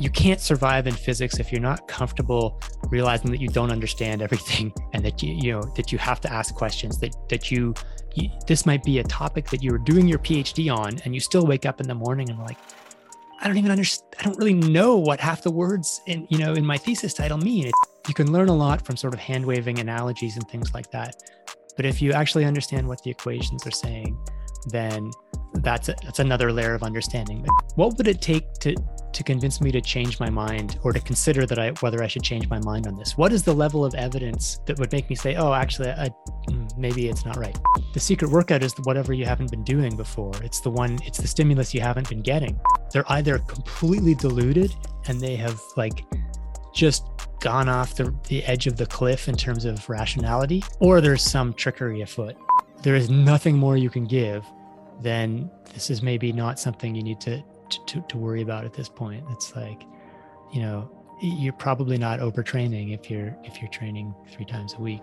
you can't survive in physics if you're not comfortable realizing that you don't understand everything and that you you know that you have to ask questions that that you, you this might be a topic that you're doing your phd on and you still wake up in the morning and like i don't even understand i don't really know what half the words in you know in my thesis title mean it, you can learn a lot from sort of hand waving analogies and things like that but if you actually understand what the equations are saying then that's a, that's another layer of understanding. What would it take to to convince me to change my mind or to consider that I whether I should change my mind on this? What is the level of evidence that would make me say, "Oh, actually, I, mm, maybe it's not right." The secret workout is whatever you haven't been doing before. It's the one. It's the stimulus you haven't been getting. They're either completely diluted and they have like just gone off the, the edge of the cliff in terms of rationality, or there's some trickery afoot. There is nothing more you can give then this is maybe not something you need to, to, to worry about at this point. It's like, you know, you're probably not overtraining if you're if you're training three times a week.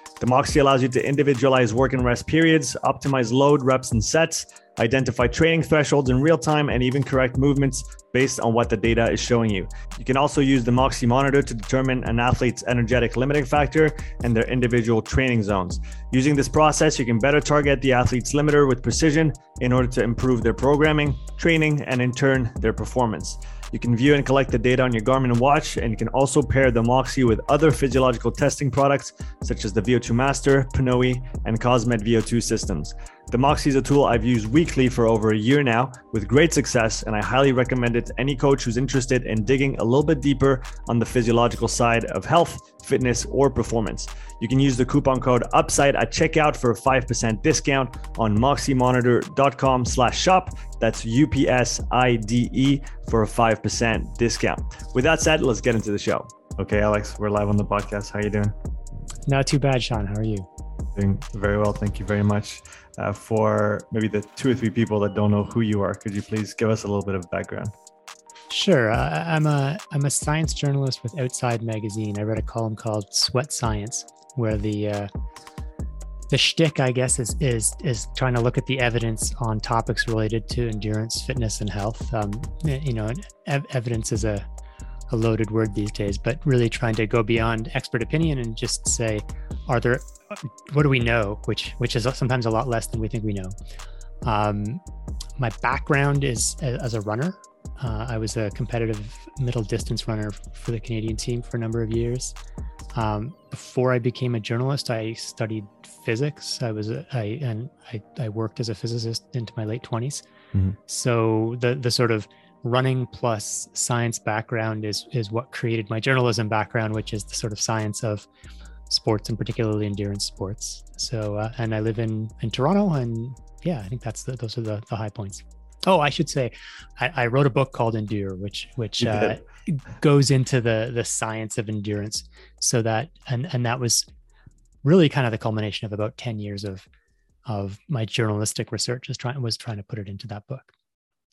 The Moxy allows you to individualize work and rest periods, optimize load, reps, and sets, identify training thresholds in real time, and even correct movements based on what the data is showing you. You can also use the Moxy monitor to determine an athlete's energetic limiting factor and their individual training zones. Using this process, you can better target the athlete's limiter with precision in order to improve their programming, training, and in turn, their performance. You can view and collect the data on your Garmin watch, and you can also pair the Moxy with other physiological testing products such as the VO2 Master, Pnoe, and Cosmed VO2 systems. The Moxy is a tool I've used weekly for over a year now with great success, and I highly recommend it to any coach who's interested in digging a little bit deeper on the physiological side of health, fitness, or performance. You can use the coupon code UPSIDE at checkout for a 5% discount on moxymonitor.com slash shop. That's U-P-S-I-D-E for a 5% discount. With that said, let's get into the show. Okay, Alex, we're live on the podcast. How are you doing? Not too bad, Sean. How are you? Doing very well. Thank you very much. Uh, for maybe the two or three people that don't know who you are, could you please give us a little bit of background? Sure. Uh, I'm a I'm a science journalist with Outside Magazine. I read a column called Sweat Science, where the uh, the shtick, I guess, is is is trying to look at the evidence on topics related to endurance, fitness, and health. Um, you know, ev- evidence is a a loaded word these days, but really trying to go beyond expert opinion and just say, are there, what do we know? Which which is sometimes a lot less than we think we know. Um, my background is as a runner. Uh, I was a competitive middle distance runner for the Canadian team for a number of years. Um, before I became a journalist, I studied physics. I was a, I and I, I worked as a physicist into my late 20s. Mm-hmm. So the the sort of running plus science background is is what created my journalism background, which is the sort of science of sports and particularly endurance sports. So uh, and I live in in Toronto, and yeah, I think that's the, those are the, the high points. Oh, I should say, I, I wrote a book called Endure, which which uh, goes into the the science of endurance. So that and and that was really kind of the culmination of about ten years of of my journalistic research. Was trying was trying to put it into that book.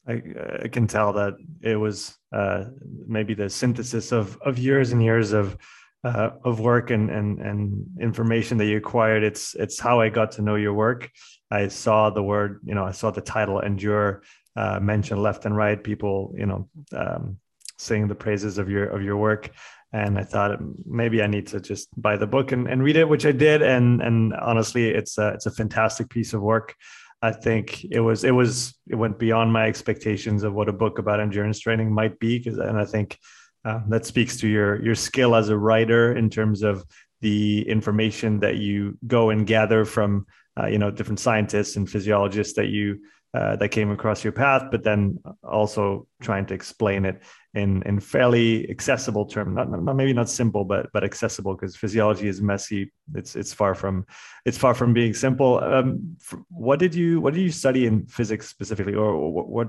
I, I can tell that it was uh, maybe the synthesis of of years and years of uh, of work and, and and information that you acquired. It's it's how I got to know your work. I saw the word, you know, I saw the title "Endure" uh, mentioned left and right. People, you know, um, saying the praises of your of your work, and I thought maybe I need to just buy the book and, and read it, which I did. And and honestly, it's a, it's a fantastic piece of work. I think it was it was it went beyond my expectations of what a book about endurance training might be because and I think uh, that speaks to your your skill as a writer in terms of the information that you go and gather from uh, you know different scientists and physiologists that you uh, that came across your path, but then also trying to explain it in in fairly accessible terms. Not, not maybe not simple, but but accessible because physiology is messy. It's it's far from it's far from being simple. Um, what did you what did you study in physics specifically, or what, what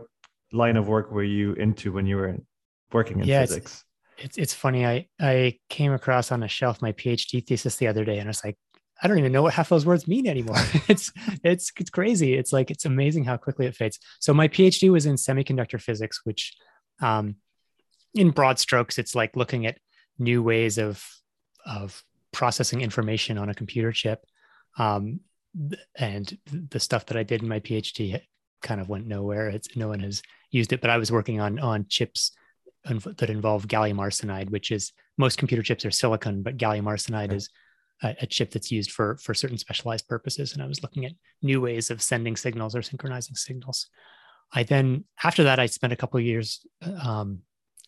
line of work were you into when you were working in yeah, physics? It's, it's it's funny. I I came across on a shelf my PhD thesis the other day, and I was like, I don't even know what half those words mean anymore. it's it's it's crazy. It's like it's amazing how quickly it fades. So my PhD was in semiconductor physics, which, um, in broad strokes, it's like looking at new ways of of processing information on a computer chip. Um, and the stuff that I did in my PhD kind of went nowhere. It's no one has used it, but I was working on on chips that involve gallium arsenide, which is most computer chips are silicon, but gallium arsenide okay. is a, a, chip that's used for for certain specialized purposes. And I was looking at new ways of sending signals or synchronizing signals. I then after that I spent a couple of years um,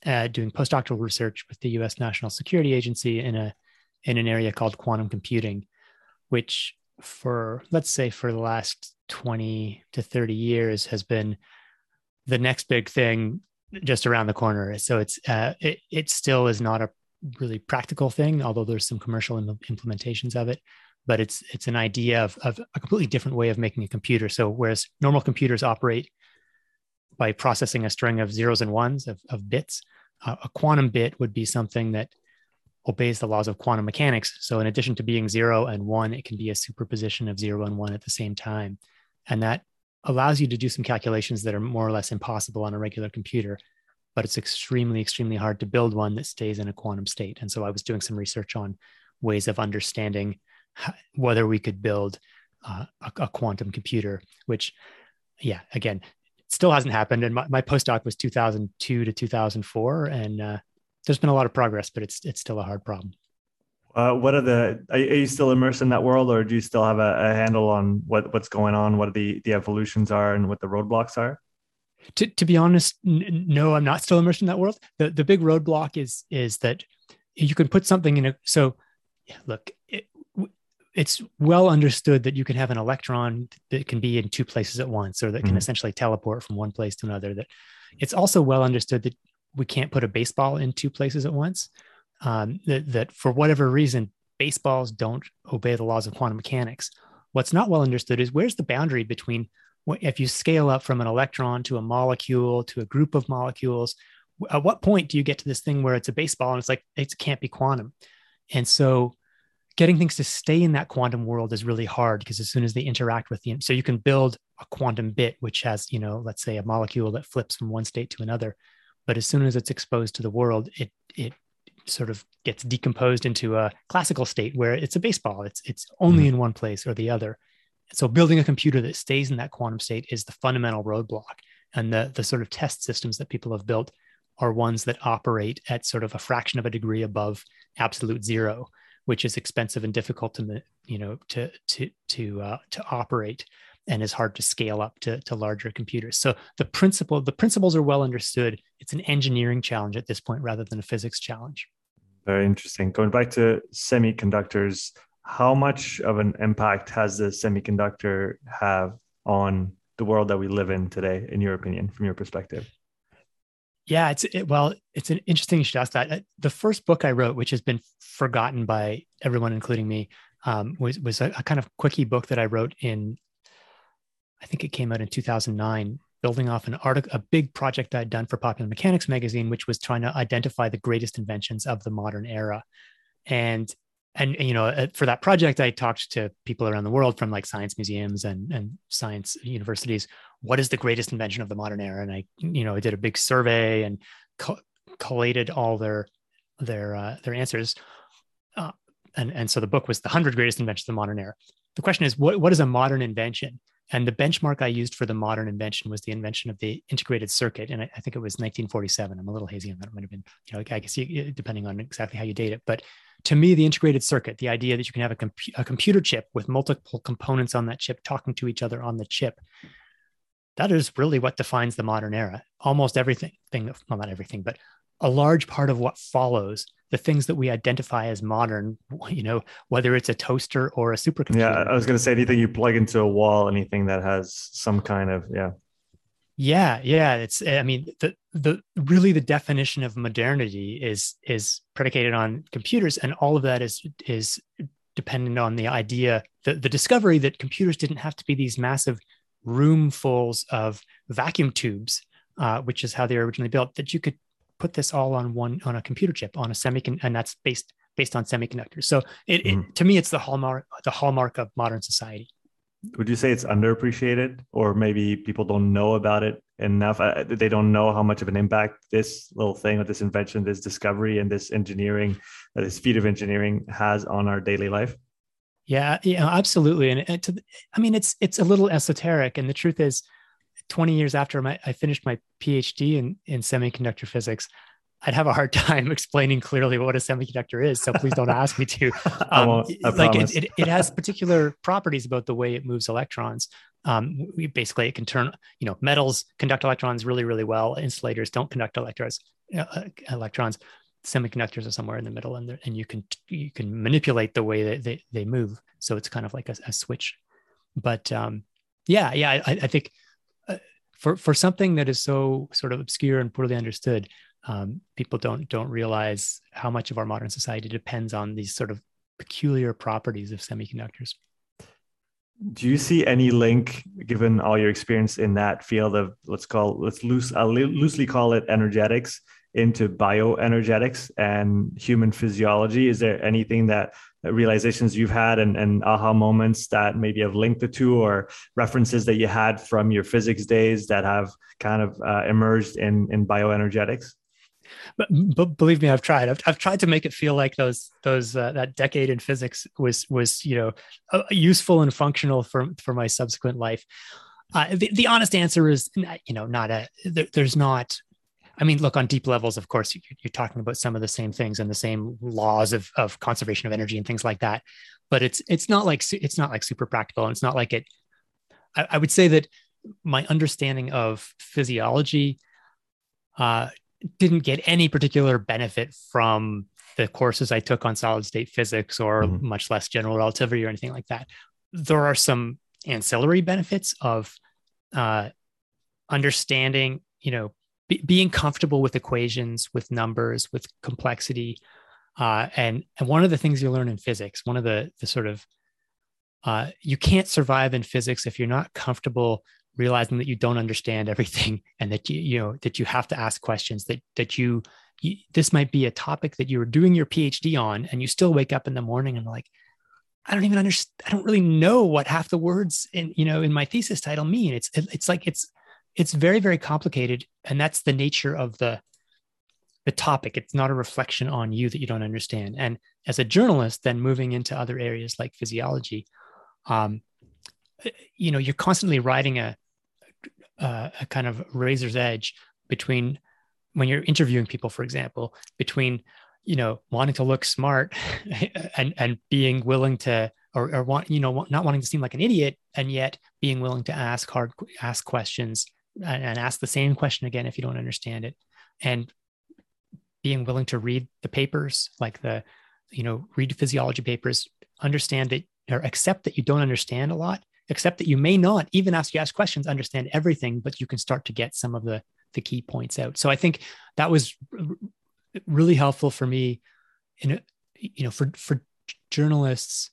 uh, doing postdoctoral research with the U.S. National Security Agency in a in an area called quantum computing, which for let's say for the last 20 to 30 years has been the next big thing just around the corner. So it's uh, it, it still is not a really practical thing, although there's some commercial implementations of it. But it's it's an idea of, of a completely different way of making a computer. So whereas normal computers operate by processing a string of zeros and ones of, of bits, uh, a quantum bit would be something that obeys the laws of quantum mechanics. So in addition to being zero and one, it can be a superposition of zero and one at the same time. And that allows you to do some calculations that are more or less impossible on a regular computer but it's extremely extremely hard to build one that stays in a quantum state. And so i was doing some research on ways of understanding whether we could build uh, a, a, quantum computer which yeah again still hasn't happened. And my, my postdoc was 2002 to 2004 and uh, there's been a lot of progress but it's it's still a hard problem uh, what are the are, you still immersed in that world or do you still have a, a handle on what what's going on what the the evolutions are and what the roadblocks are? To, to be honest n- no i'm not still immersed in that world. The, the big roadblock is is that you can put something in a so yeah, look it, it's well understood that you can have an electron that can be in two places at once or that can mm-hmm. essentially teleport from one place to another that it's also well understood that we can't put a baseball in two places at once um, that, that for whatever reason baseballs don't obey the laws of quantum mechanics. What's not well understood is where's the boundary between if you scale up from an electron to a molecule to a group of molecules at what point do you get to this thing where it's a baseball and it's like it can't be quantum? And so getting things to stay in that quantum world is really hard because as soon as they interact with the so you can build a quantum bit which has you know let's say a molecule that flips from one state to another but as soon as it's exposed to the world it it sort of gets decomposed into a classical state where it's a baseball it's it's only mm-hmm. in one place or the other so building a computer that stays in that quantum state is the fundamental roadblock. And the, the sort of test systems that people have built are ones that operate at sort of a fraction of a degree above absolute zero, which is expensive and difficult to, you know, to, to, to, uh, to operate and is hard to scale up to, to larger computers. So the principle, the principles are well understood. It's an engineering challenge at this point rather than a physics challenge. Very interesting. Going back to semiconductors, how much of an impact has the semiconductor have on the world that we live in today in your opinion from your perspective yeah it's it, well it's an interesting you should ask that uh, the first book i wrote which has been forgotten by everyone including me um, was was a, a, kind of quickie book that i wrote in i think it came out in 2009 building off an article a big project i'd done for popular mechanics magazine which was trying to identify the greatest inventions of the modern era. And and you know uh, for that project i talked to people around the world from like science museums and and science universities. What is the greatest invention of the modern era? And i you know i did a big survey and co- collated all their their uh, their answers. Uh, and and so the book was the 100 greatest inventions of the modern era. The question is what what is a modern invention and the benchmark I used for the modern invention was the invention of the integrated circuit. And I, I think it was 1947. I'm a little hazy on that. It might have been, you know, I guess you, depending on exactly how you date it. But to me, the integrated circuit, the idea that you can have a, comp- a computer chip with multiple components on that chip talking to each other on the chip, that is really what defines the modern era. Almost everything, thing, well, not everything, but a large part of what follows the things that we identify as modern, you know, whether it's a toaster or a supercomputer. Yeah, I was going to say anything you plug into a wall, anything that has some kind of, yeah. Yeah, yeah. It's I mean the the really the definition of modernity is is predicated on computers, and all of that is is dependent on the idea the, the discovery that computers didn't have to be these massive roomfuls of vacuum tubes, uh, which is how they were originally built. That you could put this all on one on a computer chip on a semicon, and that's based based on semiconductors. So it, mm. it to me, it's the hallmark the hallmark of modern society would you say it's underappreciated or maybe people don't know about it enough they don't know how much of an impact this little thing or this invention this discovery and this engineering uh, this feat of engineering has on our daily life yeah yeah absolutely and it, i mean it's it's a little esoteric and the truth is 20 years after my, i finished my phd in in semiconductor physics I'd have a hard time explaining clearly what a semiconductor is. So please don't ask me to. Um, I I like it, it, it, has particular properties about the way it moves electrons. Um, we basically it can turn, you know, metals conduct electrons really, really well. Insulators don't conduct electrons. Uh, electrons. Semiconductors are somewhere in the middle, and and you can you can manipulate the way that they, they move. So it's kind of like a, a switch. But um, yeah, yeah, I, I think for for something that is so sort of obscure and poorly understood, um, people don't don't realize how much of our modern society depends on these sort of peculiar properties of semiconductors. Do you see any link, given all your experience in that field of let's call let's loose I'll loosely call it energetics into bioenergetics and human physiology? Is there anything that realizations you've had and, and aha moments that maybe have linked the two or references that you had from your physics days that have kind of uh, emerged in, in bioenergetics? but, but believe me, I've tried. I've, I've tried to make it feel like those those uh, that decade in physics was was you know uh, useful and functional for for my subsequent life. Uh, the, the honest answer is you know not a there, there's not I mean, look on deep levels, of course, you're talking about some of the same things and the same laws of, of conservation of energy and things like that. But it's it's not like it's not like super practical, and it's not like it. I, I would say that my understanding of physiology uh, didn't get any particular benefit from the courses I took on solid state physics or mm-hmm. much less general relativity or anything like that. There are some ancillary benefits of uh, understanding, you know, b- being comfortable with equations, with numbers, with complexity. Uh, and, and one of the things you learn in physics, one of the, the sort of, uh, you can't survive in physics if you're not comfortable realizing that you don't understand everything and that you you know that you have to ask questions that that you, you this might be a topic that you were doing your phd on and you still wake up in the morning and like i don't even understand i don't really know what half the words in you know in my thesis title mean it's it's like it's it's very very complicated and that's the nature of the the topic. It's not a reflection on you that you don't understand. And as a journalist then moving into other areas like physiology um, you know you're constantly riding a uh, a kind of razor's edge between when you're interviewing people, for example, between you know wanting to look smart and and being willing to or, or want you know not wanting to seem like an idiot and yet being willing to ask hard ask questions and, ask the same question again if you don't understand it. And being willing to read the papers like the you know read physiology papers understand it or accept that you don't understand a lot accept that you may not even ask you ask questions understand everything but you can start to get some of the the key points out. So i think that was really helpful for me in you know for for journalists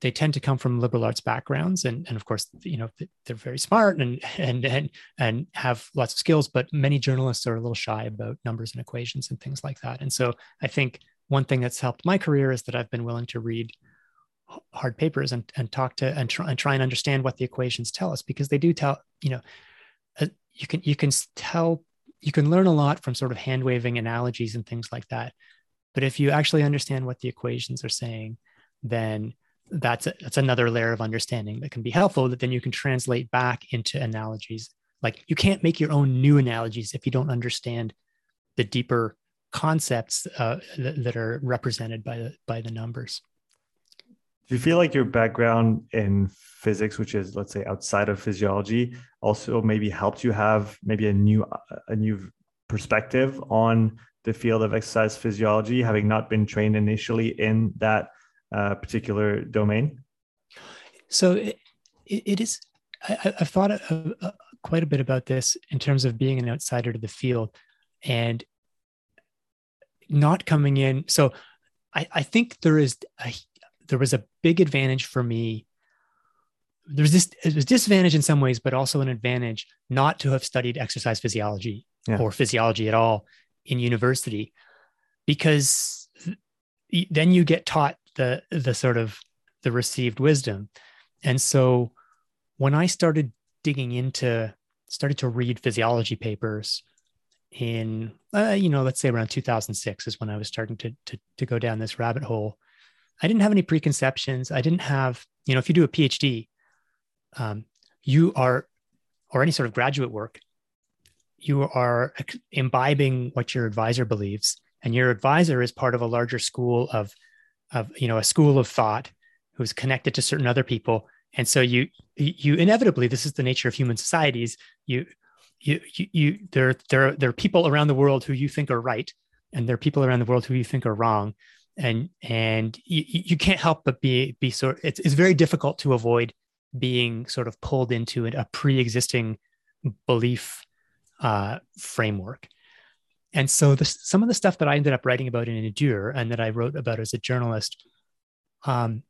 they tend to come from liberal arts backgrounds and and of course you know they're very smart and and and and have lots of skills but many journalists are a little shy about numbers and equations and things like that. And so i think one thing that's helped my career is that i've been willing to read hard papers and, and talk to and try, and try and understand what the equations tell us because they do tell you know uh, you can you can tell you can learn a lot from sort of hand waving analogies and things like that. But if you actually understand what the equations are saying then that's a, that's another layer of understanding that can be helpful that then you can translate back into analogies. Like you can't make your own new analogies if you don't understand the deeper concepts uh, that, that are represented by the by the numbers. Do you feel like your background in physics, which is let's say outside of physiology, also maybe helped you have maybe a new a new perspective on the field of exercise physiology, having not been trained initially in that uh, particular domain? So it, it is. I, have thought of, uh, quite a bit about this in terms of being an outsider to the field and not coming in. So I, I think there is a, there was a big advantage for me. There's this it was disadvantage in some ways, but also an advantage not to have studied exercise physiology yeah. or physiology at all in university, because then you get taught the the sort of the received wisdom. And so when I started digging into started to read physiology papers in uh, you know let's say around 2006 is when i was starting to, to to go down this rabbit hole i didn't have any preconceptions i didn't have you know if you do a phd um, you are or any sort of graduate work you are imbibing what your advisor believes and your advisor is part of a larger school of of you know a school of thought who's connected to certain other people and so you you inevitably this is the nature of human societies you you, you, you there, there, there are people around the world who you think are right, and there are people around the world who you think are wrong, and and you, you can't help but be be sort. It's it's very difficult to avoid being sort of pulled into a pre-existing belief uh, framework. And so the, some of the stuff that I ended up writing about in Endure and that I wrote about as a journalist um,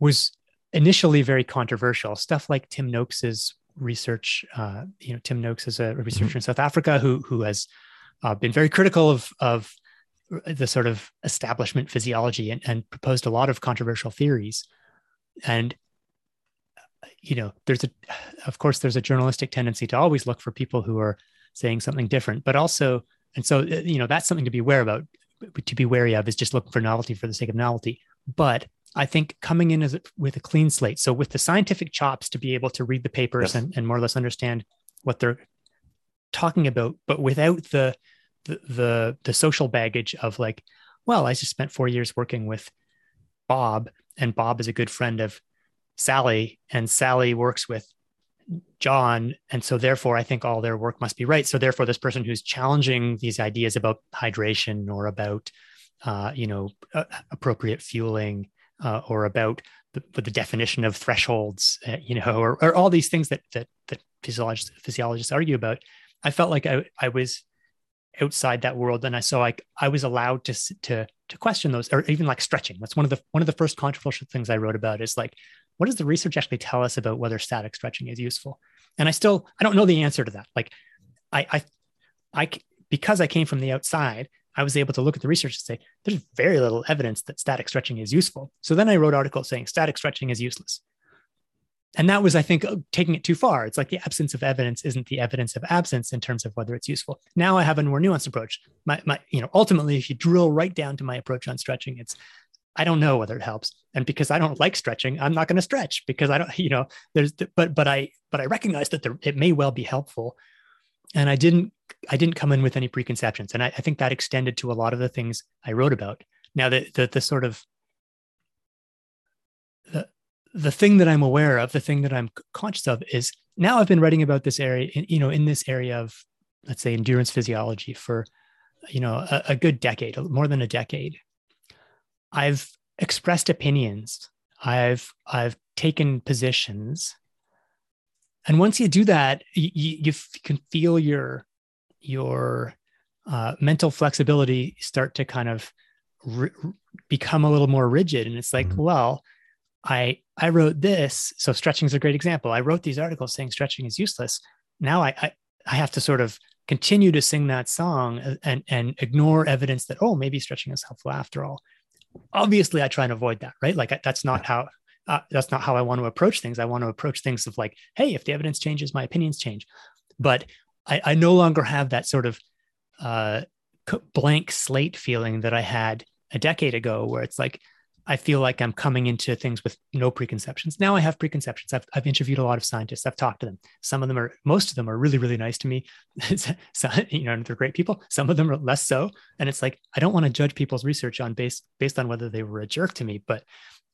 was initially very controversial. Stuff like Tim Noakes's research. Uh, you know, Tim Noakes is a researcher mm-hmm. in South Africa who who has uh, been very critical of of the sort of establishment physiology and, and proposed a lot of controversial theories. And you know, there's a, of course, there's a journalistic tendency to always look for people who are saying something different, but also, and so uh, you know, that's something to be aware about. To be wary of is just looking for novelty for the sake of novelty. But I think coming in as a, with a clean slate, so with the scientific chops to be able to read the papers yes. and, and more or less understand what they're talking about, but without the, the the the social baggage of like, well, I just spent four years working with Bob, and Bob is a good friend of Sally, and Sally works with John, and so therefore I think all their work must be right. So therefore, this person who's challenging these ideas about hydration or about uh, you know uh, appropriate fueling uh, or about the, the, definition of thresholds, uh, you know, or, or, all these things that that, that physiologists, physiologists argue about. I felt like I, I was outside that world, and I so I I was allowed to to to question those, or even like stretching. That's one of the one of the first controversial things I wrote about is like, what does the research actually tell us about whether static stretching is useful? And I still I don't know the answer to that. Like, I I I because I came from the outside, I was able to look at the research and say, there's very little evidence that static stretching is useful. So then I wrote articles saying static stretching is useless. And that was, I think, uh, taking it too far. It's like the absence of evidence isn't the evidence of absence in terms of whether it's useful. Now I have a more nuanced approach. My, my, you know, ultimately, if you drill right down to my approach on stretching, it's I don't know whether it helps. And because I don't like stretching, I'm not going to stretch because I don't, you know, there's, but, but I, but I recognize that there, it may well be helpful. And I didn't I didn't come in with any preconceptions. And I, I think that extended to a lot of the things I wrote about. Now the, the, the sort of the, the thing that I'm aware of, the thing that I'm conscious of is now I've been writing about this area, you know, in this area of, let's say, endurance physiology for, you know, a, a good decade, more than a decade. I've expressed opinions. I've I've taken positions, and once you do that, you, you can feel your your uh, mental flexibility start to kind of become a little more rigid. And it's like mm-hmm. well i i wrote this. So stretching is a great example. I wrote these articles saying stretching is useless. Now i i, I have to sort of continue to sing that song uh, and and ignore evidence that oh maybe stretching is helpful after all obviously i try and avoid that right? Like that's not how uh, that's not how i want to approach things. I want to approach things of like hey if the evidence changes my opinions change. But I, I no longer have that sort of uh, blank slate feeling that I had a decade ago, where it's like I feel like I'm coming into things with no preconceptions. Now I have preconceptions. I've, I've interviewed a lot of scientists. I've talked to them. Some of them are, most of them are really, really nice to me. so, you know, they're great people. Some of them are less so. And it's like I don't want to judge people's research on based based on whether they were a jerk to me, but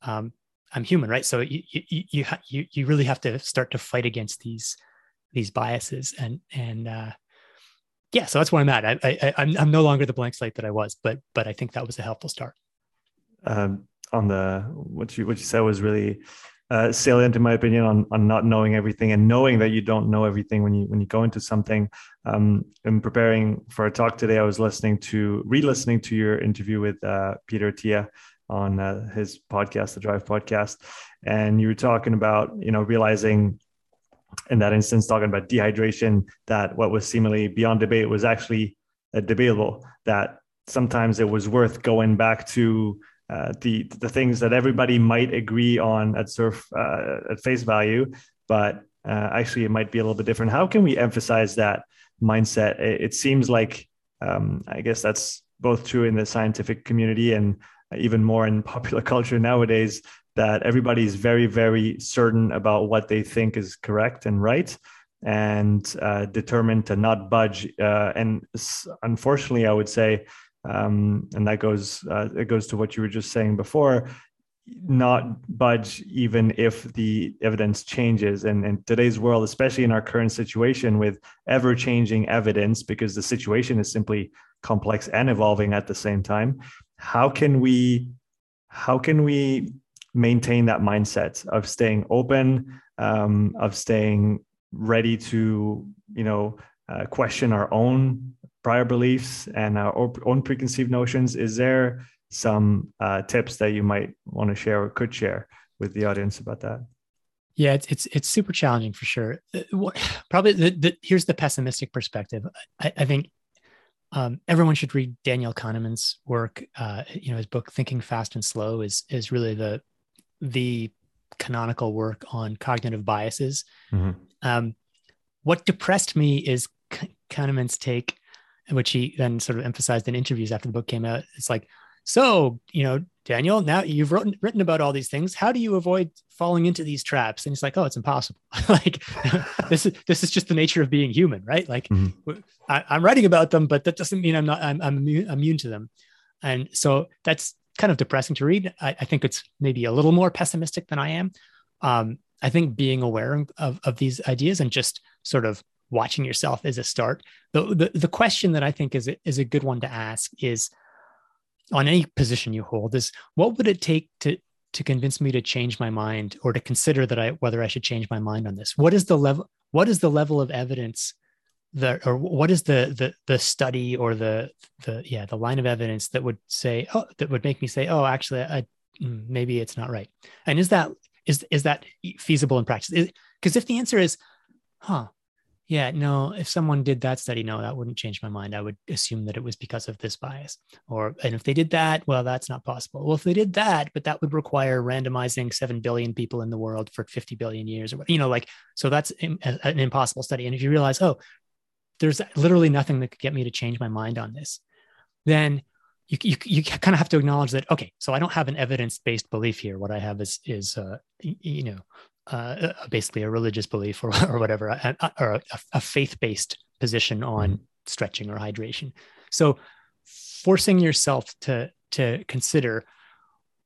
um, I'm human, right? So you you you you you really have to start to fight against these these biases and and uh, yeah so that's where i'm at I, I I'm, I'm no longer the blank slate that i was but but i think that was a helpful start um, on the what you what you said was really uh, salient in my opinion on on not knowing everything and knowing that you don't know everything when you when you go into something. Um, in preparing for a talk today, I was listening to re-listening to your interview with uh, Peter Attia on uh, his podcast, the Drive Podcast, and you were talking about you know realizing in that instance talking about dehydration that what was seemingly beyond debate was actually debatable that sometimes it was worth going back to uh, the the things that everybody might agree on at surf uh, at face value, but uh, actually it might be a little bit different. How can we emphasize that mindset? It, it seems like um, I guess that's both true in the scientific community and even more in popular culture nowadays. That everybody is very very certain about what they think is correct and right, and uh, determined to not budge. Uh, and unfortunately, I would say um, and that goes uh, it goes to what you were just saying before not budge even if the evidence changes. And in today's world especially in our current situation with ever changing evidence because the situation is simply complex and evolving at the same time how can we how can we maintain that mindset of staying open um, of staying ready to you know uh, question our own prior beliefs and our own preconceived notions. Is there some uh, tips that you might want to share or could share with the audience about that? Yeah, it's it's, it's super challenging for sure. Uh, probably the, the, here's the pessimistic perspective. I, I think um, everyone should read Daniel Kahneman's work. Uh, you know, his book "Thinking Fast and Slow" is is really the the canonical work on cognitive biases. Mm-hmm. Um, what depressed me is Kahneman's take which he then sort of emphasized in interviews after the book came out. It's like, so, you know, Daniel, now you've written, written about all these things. How do you avoid falling into these traps? And he's like, oh, it's impossible. like this is, this is just the nature of being human, right? Like mm-hmm. I, am writing about them, but that doesn't mean I'm not, I'm, I'm immune, immune to them. And so that's kind of depressing to read. I, I, think it's maybe a little more pessimistic than I am. Um, I think being aware of, of these ideas and just sort of watching yourself is a start. The, the, the question that I think is a, is a good one to ask is on any position you hold is what would it take to to convince me to change my mind or to consider that I whether I should change my mind on this? What is the level what is the level of evidence that or what is the the the study or the the yeah the line of evidence that would say oh that would make me say oh actually I mm, maybe it's not right and is that is is that feasible in practice because if the answer is huh yeah, no, if someone did that study, no, that wouldn't change my mind. I would assume that it was because of this bias. Or, and if they did that, well, that's not possible. Well, if they did that, but that would require randomizing 7 billion people in the world for 50 billion years or you know, like, so that's an impossible study. And if you realize, oh, there's literally nothing that could get me to change my mind on this, then you, you, you kind of have to acknowledge that, okay, so I don't have an evidence based belief here. What I have is, is, uh, you know, uh, basically a religious belief or, or whatever, or a, a faith based position on mm-hmm. stretching or hydration. So, forcing yourself to to consider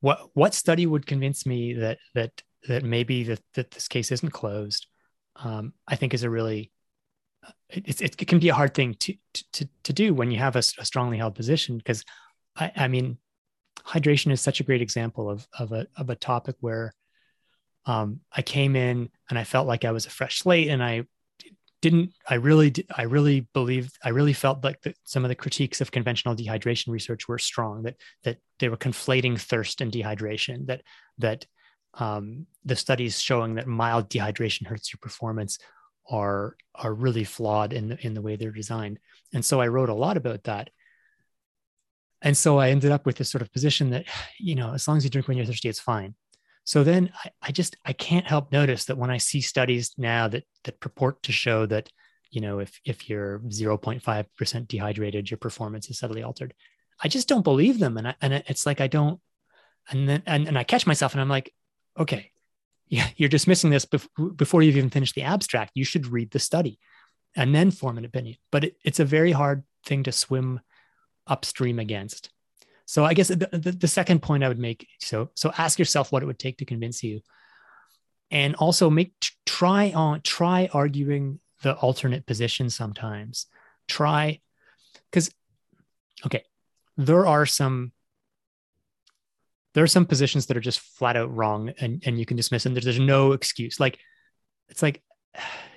what what study would convince me that that that maybe that, that this case isn't closed, um, I think is a really it, it, can be a hard thing to to to do when you have a, a strongly held position because I, I mean hydration is such a great example of of a of a topic where um, I came in and I felt like I was a fresh slate, and I didn't. I really, I really believed. I really felt like that some of the critiques of conventional dehydration research were strong. That that they were conflating thirst and dehydration. That that um, the studies showing that mild dehydration hurts your performance are are really flawed in the in the way they're designed. And so I wrote a lot about that. And so I ended up with this sort of position that, you know, as long as you drink when you're thirsty, it's fine. So then I, I just I can't help notice that when I see studies now that that purport to show that you know if if you're 0.5% dehydrated your performance is subtly altered. I just don't believe them. And I, and it's like i don't and then and, and i catch myself and i'm like okay yeah you're dismissing this bef- before you've even finished the abstract. You should read the study and then form an opinion. But it, it's a very hard thing to swim upstream against so I guess the, the, the, second point I would make so so ask yourself what it would take to convince you, and also make try on try arguing the alternate position sometimes. Try because okay, there are some there are some positions that are just flat out wrong and, and you can dismiss them. There's, there's no excuse. Like, it's like,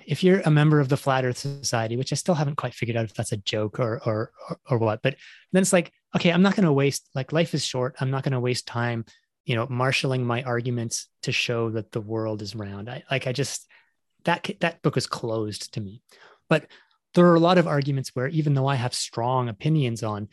if you're a member of the flat earth society which i still haven't quite figured out if that's a joke or or or, or what but then it's like okay i'm not going to waste like life is short. I'm not going to waste time you know marshaling my arguments to show that the world is round. I like i just that that book is closed to me. But there are a lot of arguments where even though i have strong opinions on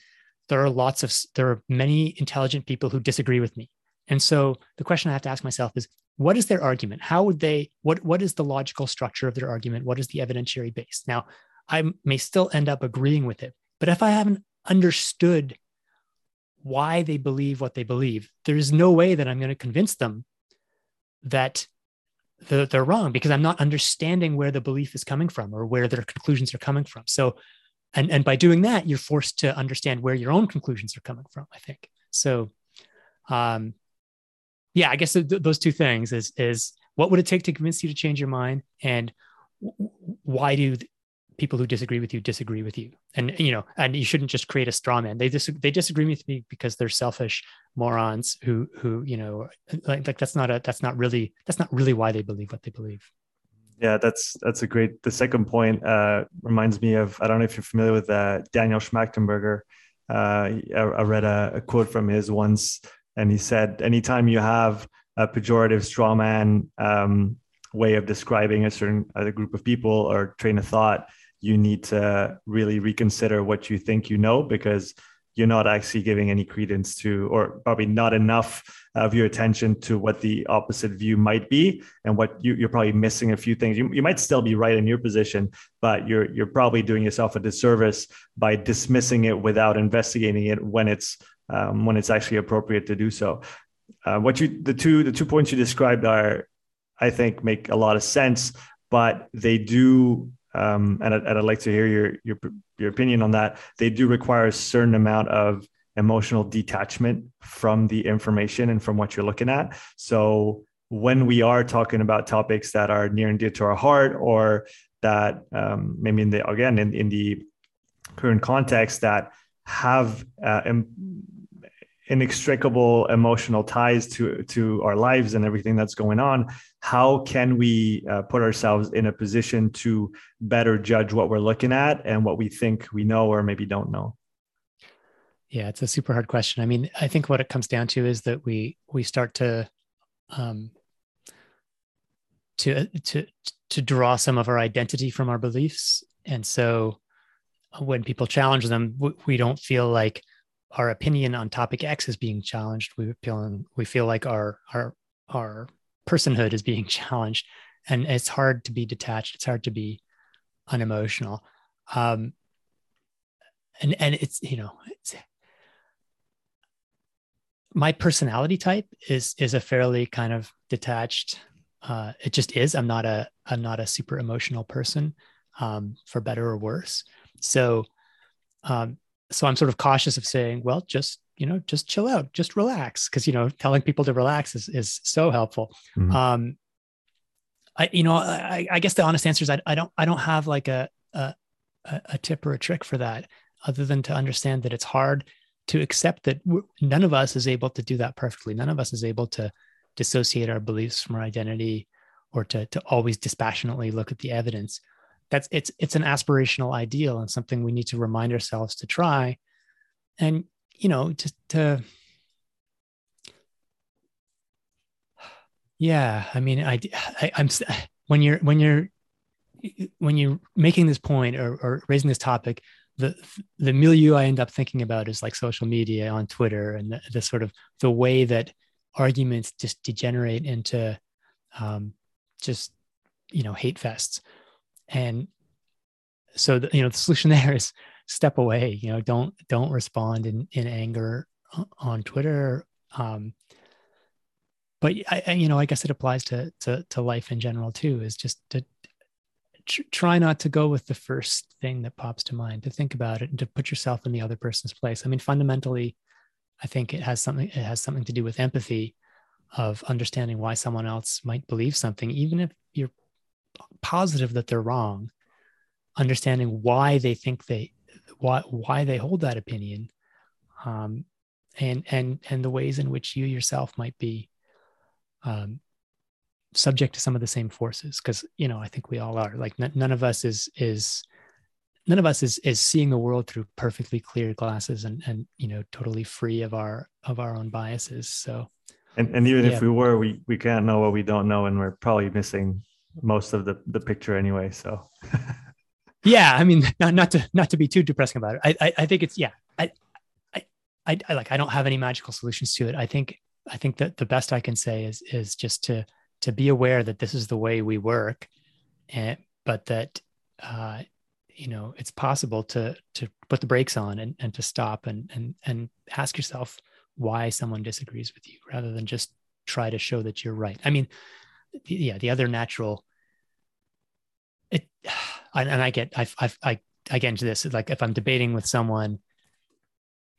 there are lots of there are many intelligent people who disagree with me. And so the question i have to ask myself is what is their argument? How would they what what is the logical structure of their argument? What is the evidentiary base? Now i may still end up agreeing with it but if i haven't understood why they believe what they believe. There is no way that i'm going to convince them that they're, they're wrong because i'm not understanding where the belief is coming from or where their conclusions are coming from. So and and by doing that you're forced to understand where your own conclusions are coming from i think. So um yeah, I guess th- those two things is is what would it take to convince you to change your mind, and w- why do people who disagree with you disagree with you? And you know, and you shouldn't just create a straw man. They dis- they disagree with me because they're selfish morons who who you know like, like that's not a that's not really that's not really why they believe what they believe. Yeah, that's that's a great. The second point uh, reminds me of I don't know if you're familiar with uh, Daniel Schmachtenberger. Uh, I, I, read a, a, quote from his once and he said, anytime you have a pejorative straw man um, way of describing a certain other group of people or train of thought, you need to really reconsider what you think you know because you're not actually giving any credence to, or probably not enough of your attention to what the opposite view might be, and what you, are probably missing a few things. You, you might still be right in your position, but you're you're probably doing yourself a disservice by dismissing it without investigating it when it's um, when it's actually appropriate to do so. Uh, what you the two the two points you described are, I think, make a lot of sense, but they do, um, and, I, and I'd like to hear your your your opinion on that. They do require a certain amount of emotional detachment from the information and from what you're looking at. So when we are talking about topics that are near and dear to our heart, or that um, maybe in the again in, in the current context that have uh, inextricable emotional ties to to our lives and everything that's going on how can we uh, put ourselves in a position to better judge what we're looking at and what we think we know or maybe don't know? Yeah it's a super hard question. I mean i think what it comes down to is that we we start to um to to to draw some of our identity from our beliefs. And so when people challenge them we don't feel like our opinion on topic X is being challenged. We feel we feel like our our our personhood is being challenged, and it's hard to be detached. It's hard to be unemotional. Um, and and it's you know it's, my personality type is is a fairly kind of detached. Uh, it just is. I'm not a I'm not a super emotional person, um, for better or worse. So um, so I'm sort of cautious of saying, well, just you know, just chill out, just relax, because you know, telling people to relax is is so helpful. Mm-hmm. Um, I you know, I, I guess the honest answer is I, I don't I don't have like a, a a tip or a trick for that, other than to understand that it's hard to accept that none of us is able to do that perfectly. None of us is able to dissociate our beliefs from our identity or to to always dispassionately look at the evidence that's it's it's an aspirational ideal and something we need to remind ourselves to try and you know just to yeah i mean i, I am when you're when you're when you're making this point or, or raising this topic the the milieu i end up thinking about is like social media on twitter and the, the sort of the way that arguments just degenerate into um, just you know hate fests. And so the, you know the solution there is step away you know don't don't respond in in anger on twitter um but I, you know i guess it applies to to to life in general too is just to try not to go with the first thing that pops to mind to think about it and to put yourself in the other person's place. I mean fundamentally i think it has something it has something to do with empathy of understanding why someone else might believe something even if you're positive that they're wrong understanding why they think they why why they hold that opinion um, and and and the ways in which you yourself might be um, subject to some of the same forces. Because you know i think we all are. Like n- none of us is is none of us is is seeing the world through perfectly clear glasses and and you know totally free of our of our own biases. So and, and even yeah. if we were we we can't know what we don't know and we're probably missing most of the the picture anyway so yeah i mean not, not to not to be too depressing about it. I i, I think it's yeah I, I i i like i don't have any magical solutions to it. I think i think that the best i can say is is just to to be aware that this is the way we work and but that uh you know it's possible to to put the brakes on and, and to stop and and and ask yourself why someone disagrees with you rather than just try to show that you're right. I mean yeah the other natural it and, i get i i i i get into this like if i'm debating with someone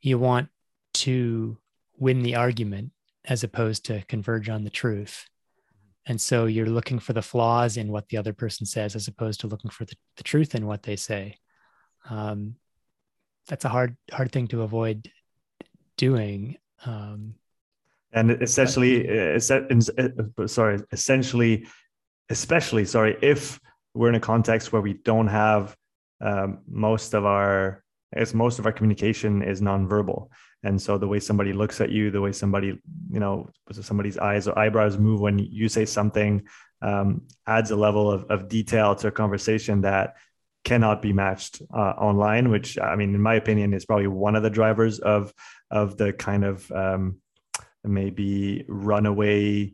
you want to win the argument as opposed to converge on the truth. And so you're looking for the flaws in what the other person says as opposed to looking for the, the truth in what they say. Um, that's a hard hard thing to avoid doing um, and essentially but, sorry essentially especially sorry if we're in a context where we don't have um, most of our as most of our communication is nonverbal. And so the way somebody looks at you the way somebody you know somebody's eyes or eyebrows move when you say something um, adds a level of, of detail to a conversation that cannot be matched uh, online which i mean in my opinion is probably one of the drivers of of the kind of um, maybe runaway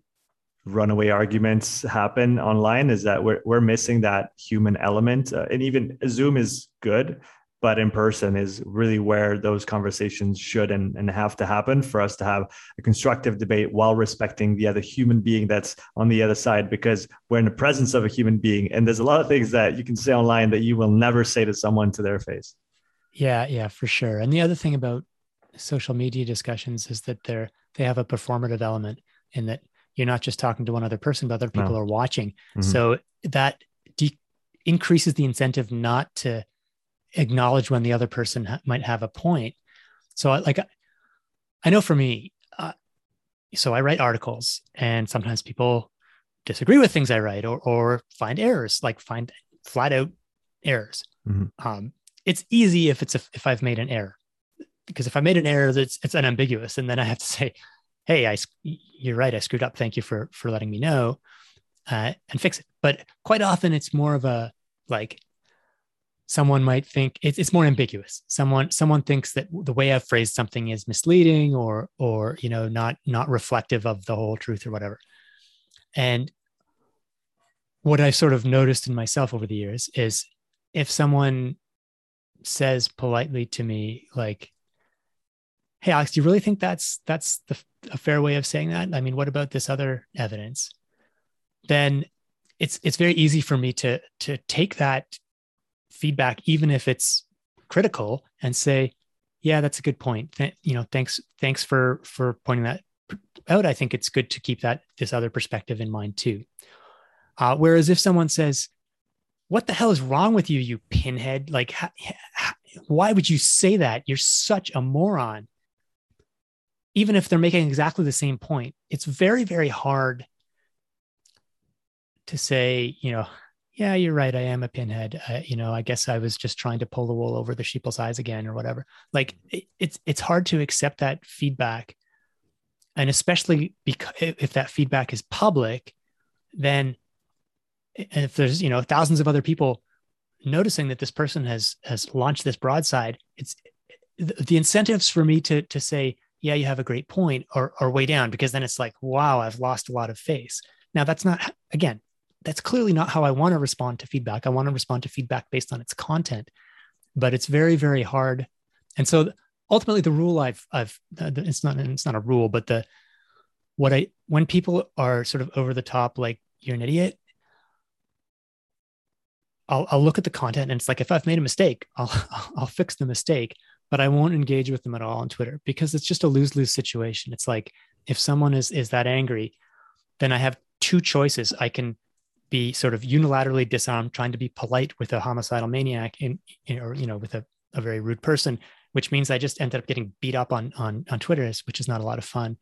runaway arguments happen online is that we're, we're missing that human element. Uh, and even zoom is good but in person is really where those conversations should and, and have to happen for us to have a constructive debate while respecting the other human being that's on the other side because we're in the presence of a human being. And there's a lot of things that you can say online that you will never say to someone to their face. Yeah yeah for sure. And the other thing about social media discussions is that they're they have a performative element in that you're not just talking to one other person but other people no. are watching mm-hmm. so that de- increases the incentive not to acknowledge when the other person ha- might have a point. So, I, like, I know for me, uh, so I write articles, and sometimes people disagree with things I write or or find errors, like find flat out errors. Mm-hmm. Um, it's easy if it's a, if I've made an error, because if I made an error, that's it's unambiguous, and then I have to say, "Hey, I you're right, I screwed up. Thank you for for letting me know," uh, and fix it. But quite often, it's more of a like someone might think it's, it's more ambiguous someone someone thinks that the way i've phrased something is misleading or or you know not not reflective of the whole truth or whatever and what i've sort of noticed in myself over the years is if someone says politely to me like hey alex do you really think that's that's the, a fair way of saying that i mean what about this other evidence then it's it's very easy for me to to take that feedback, even if it's critical, and say, "Yeah, that's a good point. Th- you know, thanks, thanks for for pointing that out. I think it's good to keep that this other perspective in mind too." Uh, whereas if someone says, "What the hell is wrong with you, you pinhead? Like, ha- ha- why would you say that? You're such a moron." Even if they're making exactly the same point, it's very, very hard to say, you know, yeah, you're right. I am a pinhead. You know, I guess I was just trying to pull the wool over the sheeple's eyes again or whatever. Like it, it's, it's hard to accept that feedback. And especially because if that feedback is public, then and if there's, you know, thousands of other people noticing that this person has, has launched this broadside, it's the incentives for me to, to say, yeah, you have a great point or, are way down because then it's like, wow, I've lost a lot of face. Now that's not, again, that's clearly not how I want to respond to feedback. I want to respond to feedback based on its content, but it's very, very hard. And so ultimately the rule I've, I've, it's not, it's not a rule, but the, what I, when people are sort of over the top, like you're an idiot, I'll, I'll look at the content and it's like, if I've made a mistake, I'll, I'll fix the mistake, but I won't engage with them at all on Twitter because it's just a lose lose situation. It's like, if someone is, is that angry, then I have two choices. I can be sort of unilaterally disarmed, trying to be polite with a homicidal maniac in, in or, you know, with a, a very rude person, which means I just ended up getting beat up on on on Twitter, which is not a lot of fun.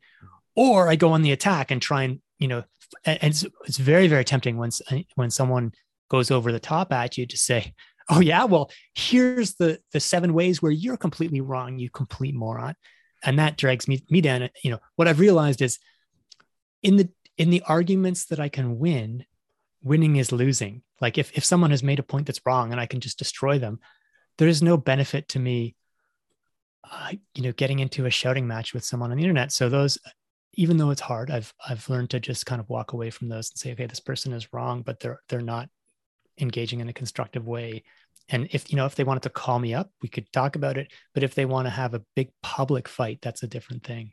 Or I go on the attack and try and you know, and it's, it's very very tempting when when someone goes over the top at you to say, "Oh yeah, well here's the the seven ways where you're completely wrong, you complete moron," and that drags me me down. You know what I've realized is in the in the arguments that I can win, winning is losing. Like if if someone has made a point that's wrong and I can just destroy them, there is no benefit to me. Uh, you know, getting into a shouting match with someone on the internet. So those, even though it's hard, I've I've learned to just kind of walk away from those and say, okay, this person is wrong, but they're they're not engaging in a constructive way. And if you know if they wanted to call me up, we could talk about it. But if they want to have a big public fight, that's a different thing.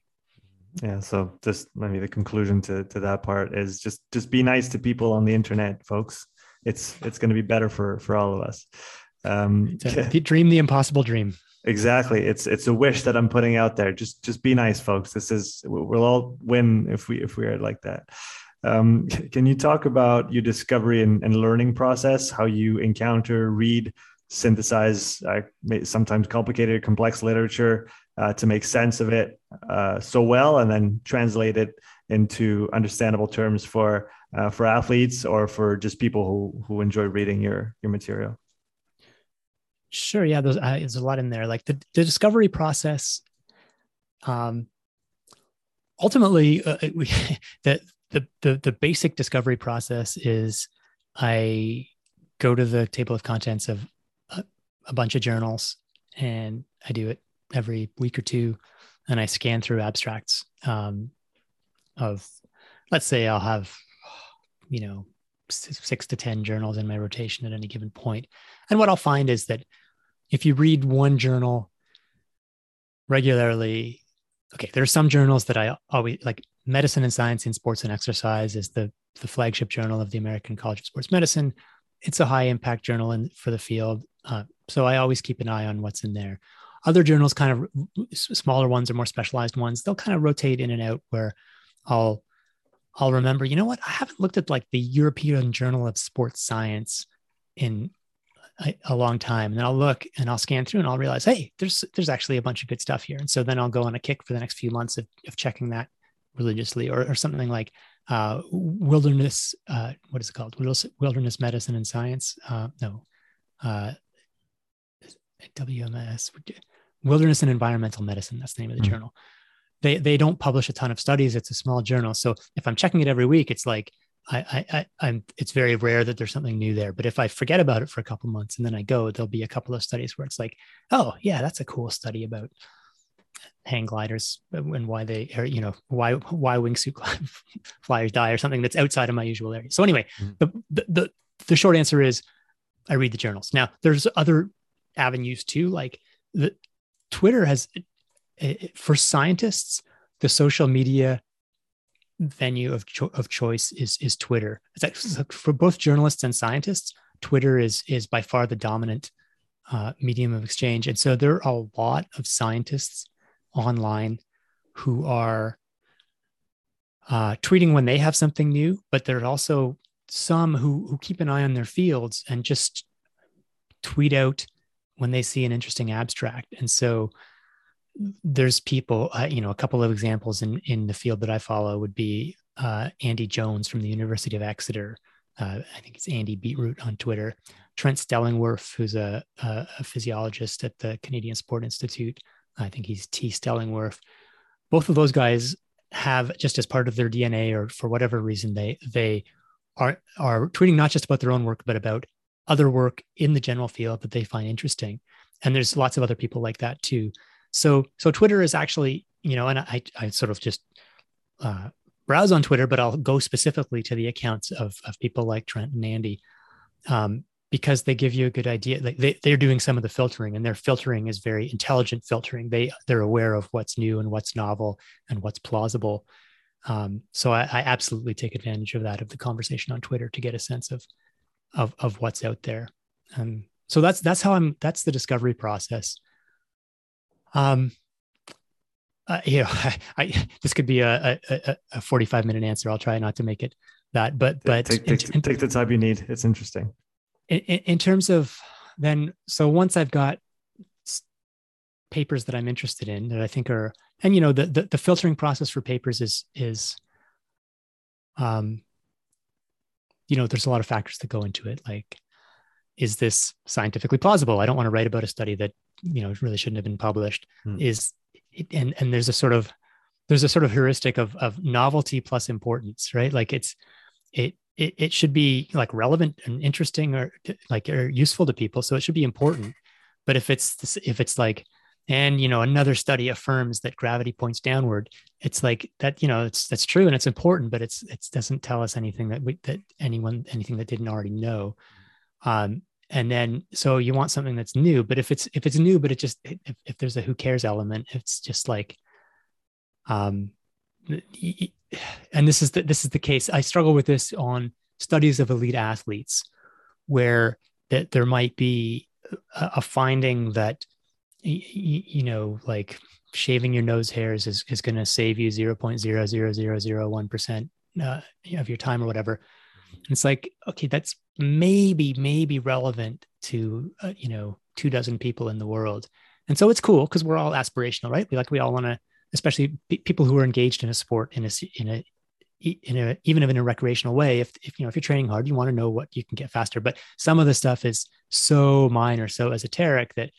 Yeah so just maybe the conclusion to, to that part is just just be nice to people on the internet folks. It's it's going to be better for for all of us. Um a, dream the impossible dream. Exactly. It's it's a wish that i'm putting out there. Just just be nice folks. This is we'll all win if we if we are like that um, can you talk about your discovery and, and learning process how you encounter read synthesize uh, sometimes complicated complex literature uh, to make sense of it uh, so well and then translate it into understandable terms for uh, for athletes or for just people who who enjoy reading your your material? Sure yeah there's, uh, there's a lot in there. Like the, the discovery process um ultimately uh, we, the, the the the basic discovery process is i go to the table of contents of a, a bunch of journals and i do it every week or two, and I scan through abstracts um, of, let's say, I'll have, you know, six to 10 journals in my rotation at any given. And what I'll find is that if you read one journal regularly, okay, there are some journals that I always like Medicine and Science in Sports and Exercise is the, the flagship journal of the American College of Sports Medicine. It's a high impact journal in, for the field. Uh, so I always keep an eye on what's in there. Other journals, kind of smaller ones or more specialized ones, they'll kind of rotate in and out where I'll I'll remember, you know what? I haven't looked at like the European Journal of Sports Science in a, a, long time. And then I'll look and I'll scan through and I'll realize, hey, there's there's actually a bunch of good stuff here. And so then I'll go on a kick for the next few months of, of checking that religiously, or, or something like uh, wilderness. Uh, what is it called? Wilderness medicine and science. Uh, no, uh, WMS. Wilderness and Environmental Medicine. That's the name of the mm-hmm. journal. They they don't publish a ton of studies. It's a small journal, so if I'm checking it every week, it's like I, I, I am it's very rare that there's something new there. But if I forget about it for a couple months and then I go, there'll be a couple of studies where it's like, oh yeah, that's a cool study about hang gliders and why they are, you know, why why wingsuit flyers die or something that's outside of my usual area. So anyway, mm-hmm. the, the the short answer is I read the journals. Now there's other avenues too, like the Twitter has, for scientists, the social media venue of, cho- of choice is is Twitter. It's like, for both journalists and scientists, Twitter is is by far the dominant uh, medium of exchange. And so there are a lot of scientists online who are uh, tweeting when they have something new, but there are also some who who keep an eye on their fields and just tweet out when they see an interesting abstract. And so there's people, uh, you know, a couple of examples in, in the field that I follow would be uh, Andy Jones from the University of Exeter. Uh, I think it's Andy Beetroot on Twitter. Trent Stellingwerff, who's a, a, a, physiologist at the Canadian Sport Institute. I think he's T. Stellingwerff. Both of those guys have just as part of their DNA, or for whatever reason, they they are are tweeting not just about their own work, but about other work in the general field that they find interesting. And there's lots of other people like that too. So so Twitter is actually, you know, and I I sort of just uh, browse on Twitter, but I'll go specifically to the accounts of of people like Trent and Andy. Um, because they give you a good idea. Like they, they're doing some of the filtering and their filtering is very intelligent filtering. They they're aware of what's new and what's novel and what's plausible. Um, so I, I, absolutely take advantage of that of the conversation on Twitter to get a sense of of of what's out there. Um, so that's that's how I'm. That's the discovery process. Um, uh, you know, I, I, this could be a, a, a 45 minute answer. I'll try not to make it that, but but take, take, in, take the time you need. It's interesting. In, in terms of then, so once I've got papers that I'm interested in that I think are, and you know, the the, the filtering process for papers is is, um, you know, there's a lot of factors that go into it. Like, is this scientifically plausible? I don't want to write about a study that you know really shouldn't have been published. Hmm. Is and and there's a sort of there's a sort of heuristic of of novelty plus importance, right? Like it's it it, it should be like relevant and interesting or like or useful to people so it should be important. But if it's if it's like and you know another study affirms that gravity points downward it's like that you know it's that's true and it's important but it's it doesn't tell us anything that we that anyone anything that didn't already know. Um and then so you want something that's new but if it's if it's new but it just if, if there's a who cares element it's just like um and this is the, this is the case. I struggle with this on studies of elite athletes, where that there might be a, finding that you know like shaving your nose hairs is, is going to save you 0.00001% uh, of your time or whatever. And it's like, okay, that's maybe, maybe relevant to, uh, you know, two dozen people in the world. And so it's cool because we're all aspirational, right? We like, we all want to especially people who are engaged in a sport in a in a in a even in a recreational way if, if you know if you're training hard you want to know what you can get faster. But some of the stuff is so minor so esoteric that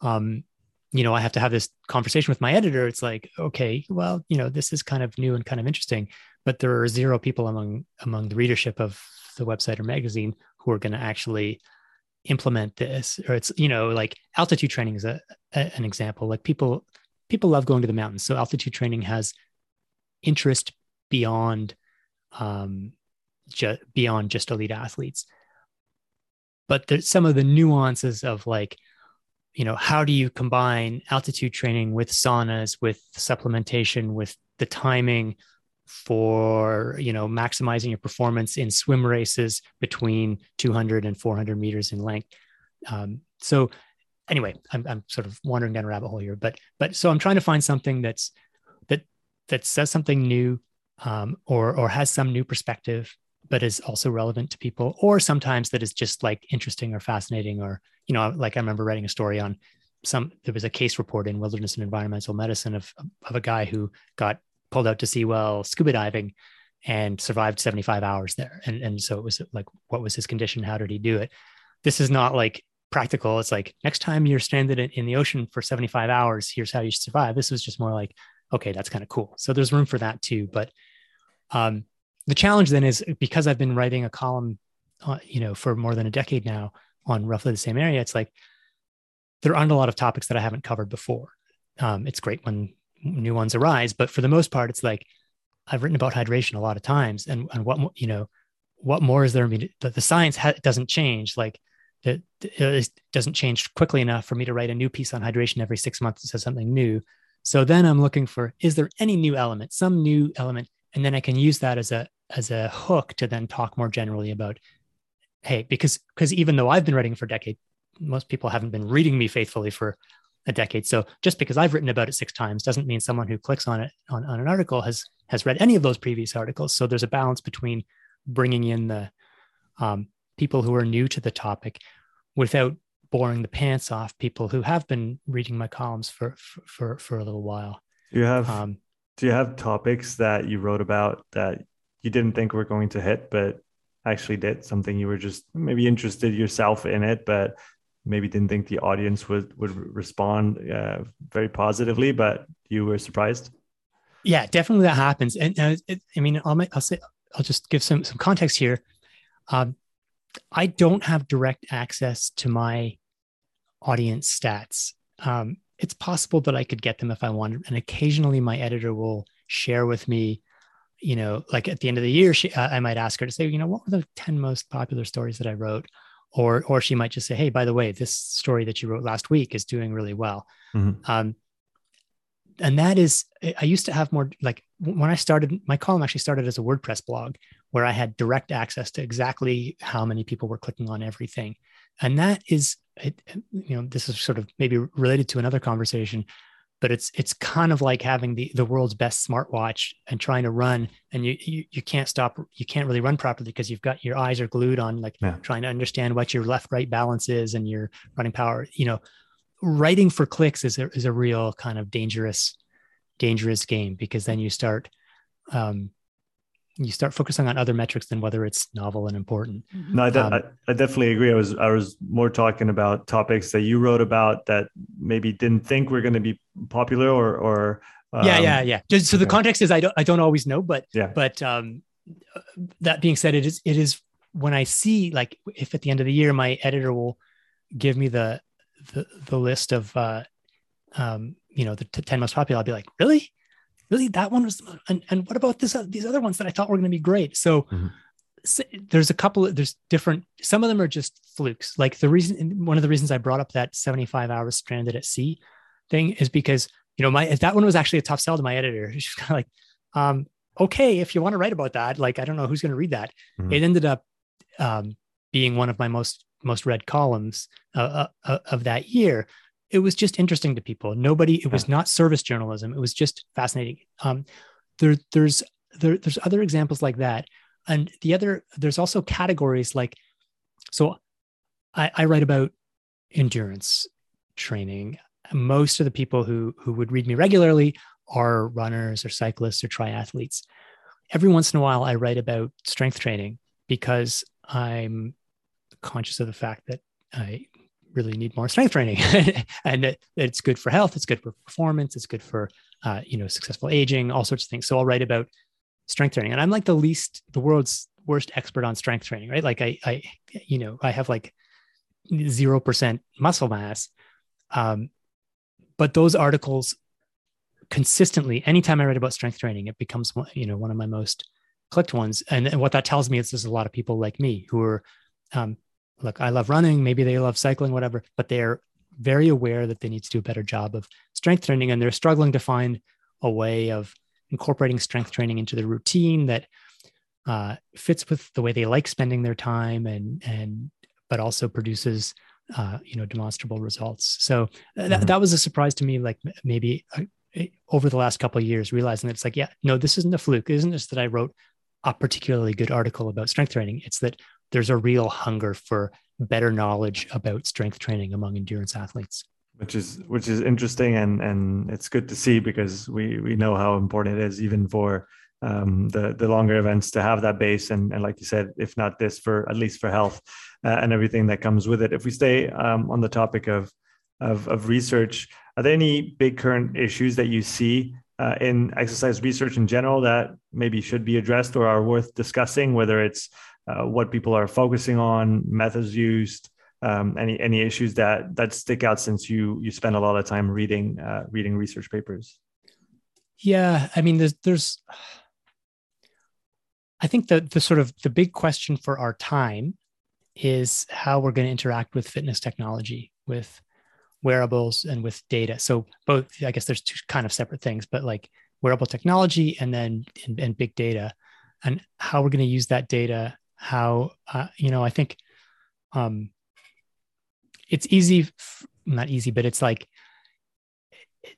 um you know i have to have this conversation with my editor. It's like okay well you know this is kind of new and kind of interesting but there are zero people among among the readership of the website or magazine who are going to actually implement this. Or it's you know like altitude training is a, a, an example. Like people people love going to the mountains. So altitude training has interest beyond um, ju- beyond just elite athletes. But there's some of the nuances of like, you know, how do you combine altitude training with saunas, with supplementation, with the timing for you know maximizing your performance in swim races between 200 and 400 meters in length. Um, so anyway, I'm, I'm sort of wandering down a rabbit hole here, but but so I'm trying to find something that's that that says something new um, or or has some new perspective, but is also relevant to people, or sometimes that is just like interesting or fascinating, or you know, like I remember writing a story on some. There was a case report in Wilderness and Environmental Medicine of of a guy who got pulled out to sea well scuba diving and survived 75 hours there, and and so it was like, what was his condition? How did he do it? This is not like practical. It's like next time you're stranded in the ocean for 75 hours, here's how you survive. This was just more like, okay, that's kind of cool. So there's room for that too. But um, the challenge then is because I've been writing a column, uh, you know, for more than a decade now on roughly the same area. It's like there aren't a lot of topics that I haven't covered before. Um, it's great when new ones arise, but for the most part, it's like I've written about hydration a lot of times, and and what you know, what more is there? I mean, the, the science ha- doesn't change. Like it, it doesn't change quickly enough for me to write a new piece on hydration every six months that says something new. So then I'm looking for is there any new element, some new element, and then I can use that as a as a hook to then talk more generally about, hey, because because even though I've been writing for a decade, most people haven't been reading me faithfully for a decade. So just because I've written about it six times doesn't mean someone who clicks on it on, on an article has has read any of those previous articles. So there's a balance between bringing in the um, people who are new to the topic without boring the pants off people who have been reading my columns for for for, a little while. Do you have um, do you have topics that you wrote about that you didn't think were going to hit, but actually did something you were just maybe interested yourself in it, but maybe didn't think the audience would would respond uh, very positively, but you were surprised. Yeah, definitely that happens, and uh, it, I mean, I'll I'll say I'll just give some some context here. Um, I don't have direct access to my audience stats. Um, it's possible that I could get them if I wanted, and occasionally my editor will share with me. You know, like at the end of the year, she, uh, I might ask her to say, you know, what were the ten most popular stories that I wrote, or or she might just say, hey, by the way, this story that you wrote last week is doing really well. Mm-hmm. Um, and that is, I used to have more like when I started, my column actually started as a WordPress blog where I had direct access to exactly how many people were clicking on everything. And that is, it, you know, this is sort of maybe related to another conversation, but it's it's kind of like having the the world's best smartwatch and trying to run, and you you, you can't stop, you can't really run properly because you've got your eyes are glued on like yeah. trying to understand what your left right balance is and your running power. You know, writing for clicks is a, is a real kind of dangerous dangerous game because then you start um, you start focusing on other metrics than whether it's novel and important. Mm-hmm. No, I, de- um, I, I, definitely agree. I was I was more talking about topics that you wrote about that maybe didn't think were going to be popular or or um, yeah yeah yeah. Just, so okay. the context is I don't I don't always know, but yeah. But um, that being said, it is it is when I see like if at the end of the year my editor will give me the the, the list of uh, um, you know the t- 10 most popular i'll be like really? Really? That one was and, and what about this uh, these other ones that i thought were going to be great? So, mm-hmm. so, there's a couple of, there's different some of them are just flukes. Like the reason one of the reasons i brought up that 75 hours stranded at sea thing is because you know my if that one was actually a tough sell to my editor she's kind of like um okay if you want to write about that like i don't know who's going to read that. Mm-hmm. it ended up um being one of my most most read columns uh, uh, uh of that year it was just interesting to people. Nobody, it was not service journalism. It was just fascinating. Um, there, there's there, there's other examples like that, and the other there's also categories like, so I, I write about endurance training. Most of the people who who would read me regularly are runners or cyclists or triathletes. Every once in a while, I write about strength training because I'm conscious of the fact that I really need more strength training and it, it's good for health it's good for performance it's good for uh, you know successful aging all sorts of things. So i'll write about strength training. And i'm like the least the world's worst expert on strength training right? Like i i you know i have like 0% muscle mass. Um, but those articles consistently anytime i write about strength training it becomes you know one of my most clicked ones. And, and what that tells me is there's a lot of people like me who are um, look, I love running, maybe they love cycling, whatever, but they're very aware that they need to do a better job of strength training and they're struggling to find a way of incorporating strength training into the routine that uh, fits with the way they like spending their time and and but also produces uh, you know demonstrable results. So th- mm-hmm. that was a surprise to me like maybe uh, over the last couple of years realizing that it's like yeah no this isn't a fluke. It isn't just that i wrote a particularly good article about strength training. It's that there's a real hunger for better knowledge about strength training among endurance athletes. Which is which is interesting and and it's good to see because we we know how important it is even for um, the the longer events to have that base and and like you said if not this for at least for health uh, and everything that comes with it. If we stay um, on the topic of, of of research are there any big current issues that you see uh, in exercise research in general that maybe should be addressed or are worth discussing whether it's uh, what people are focusing on, methods used, um, any any issues that that stick out since you you spend a lot of time reading uh, reading research papers. Yeah, I mean, there's there's, I think the the sort of the big question for our time is how we're going to interact with fitness technology, with wearables, and with data. So both, I guess, there's two kind of separate things, but like wearable technology and then and, and big data, and how we're going to use that data how uh, you know i think um it's easy not easy but it's like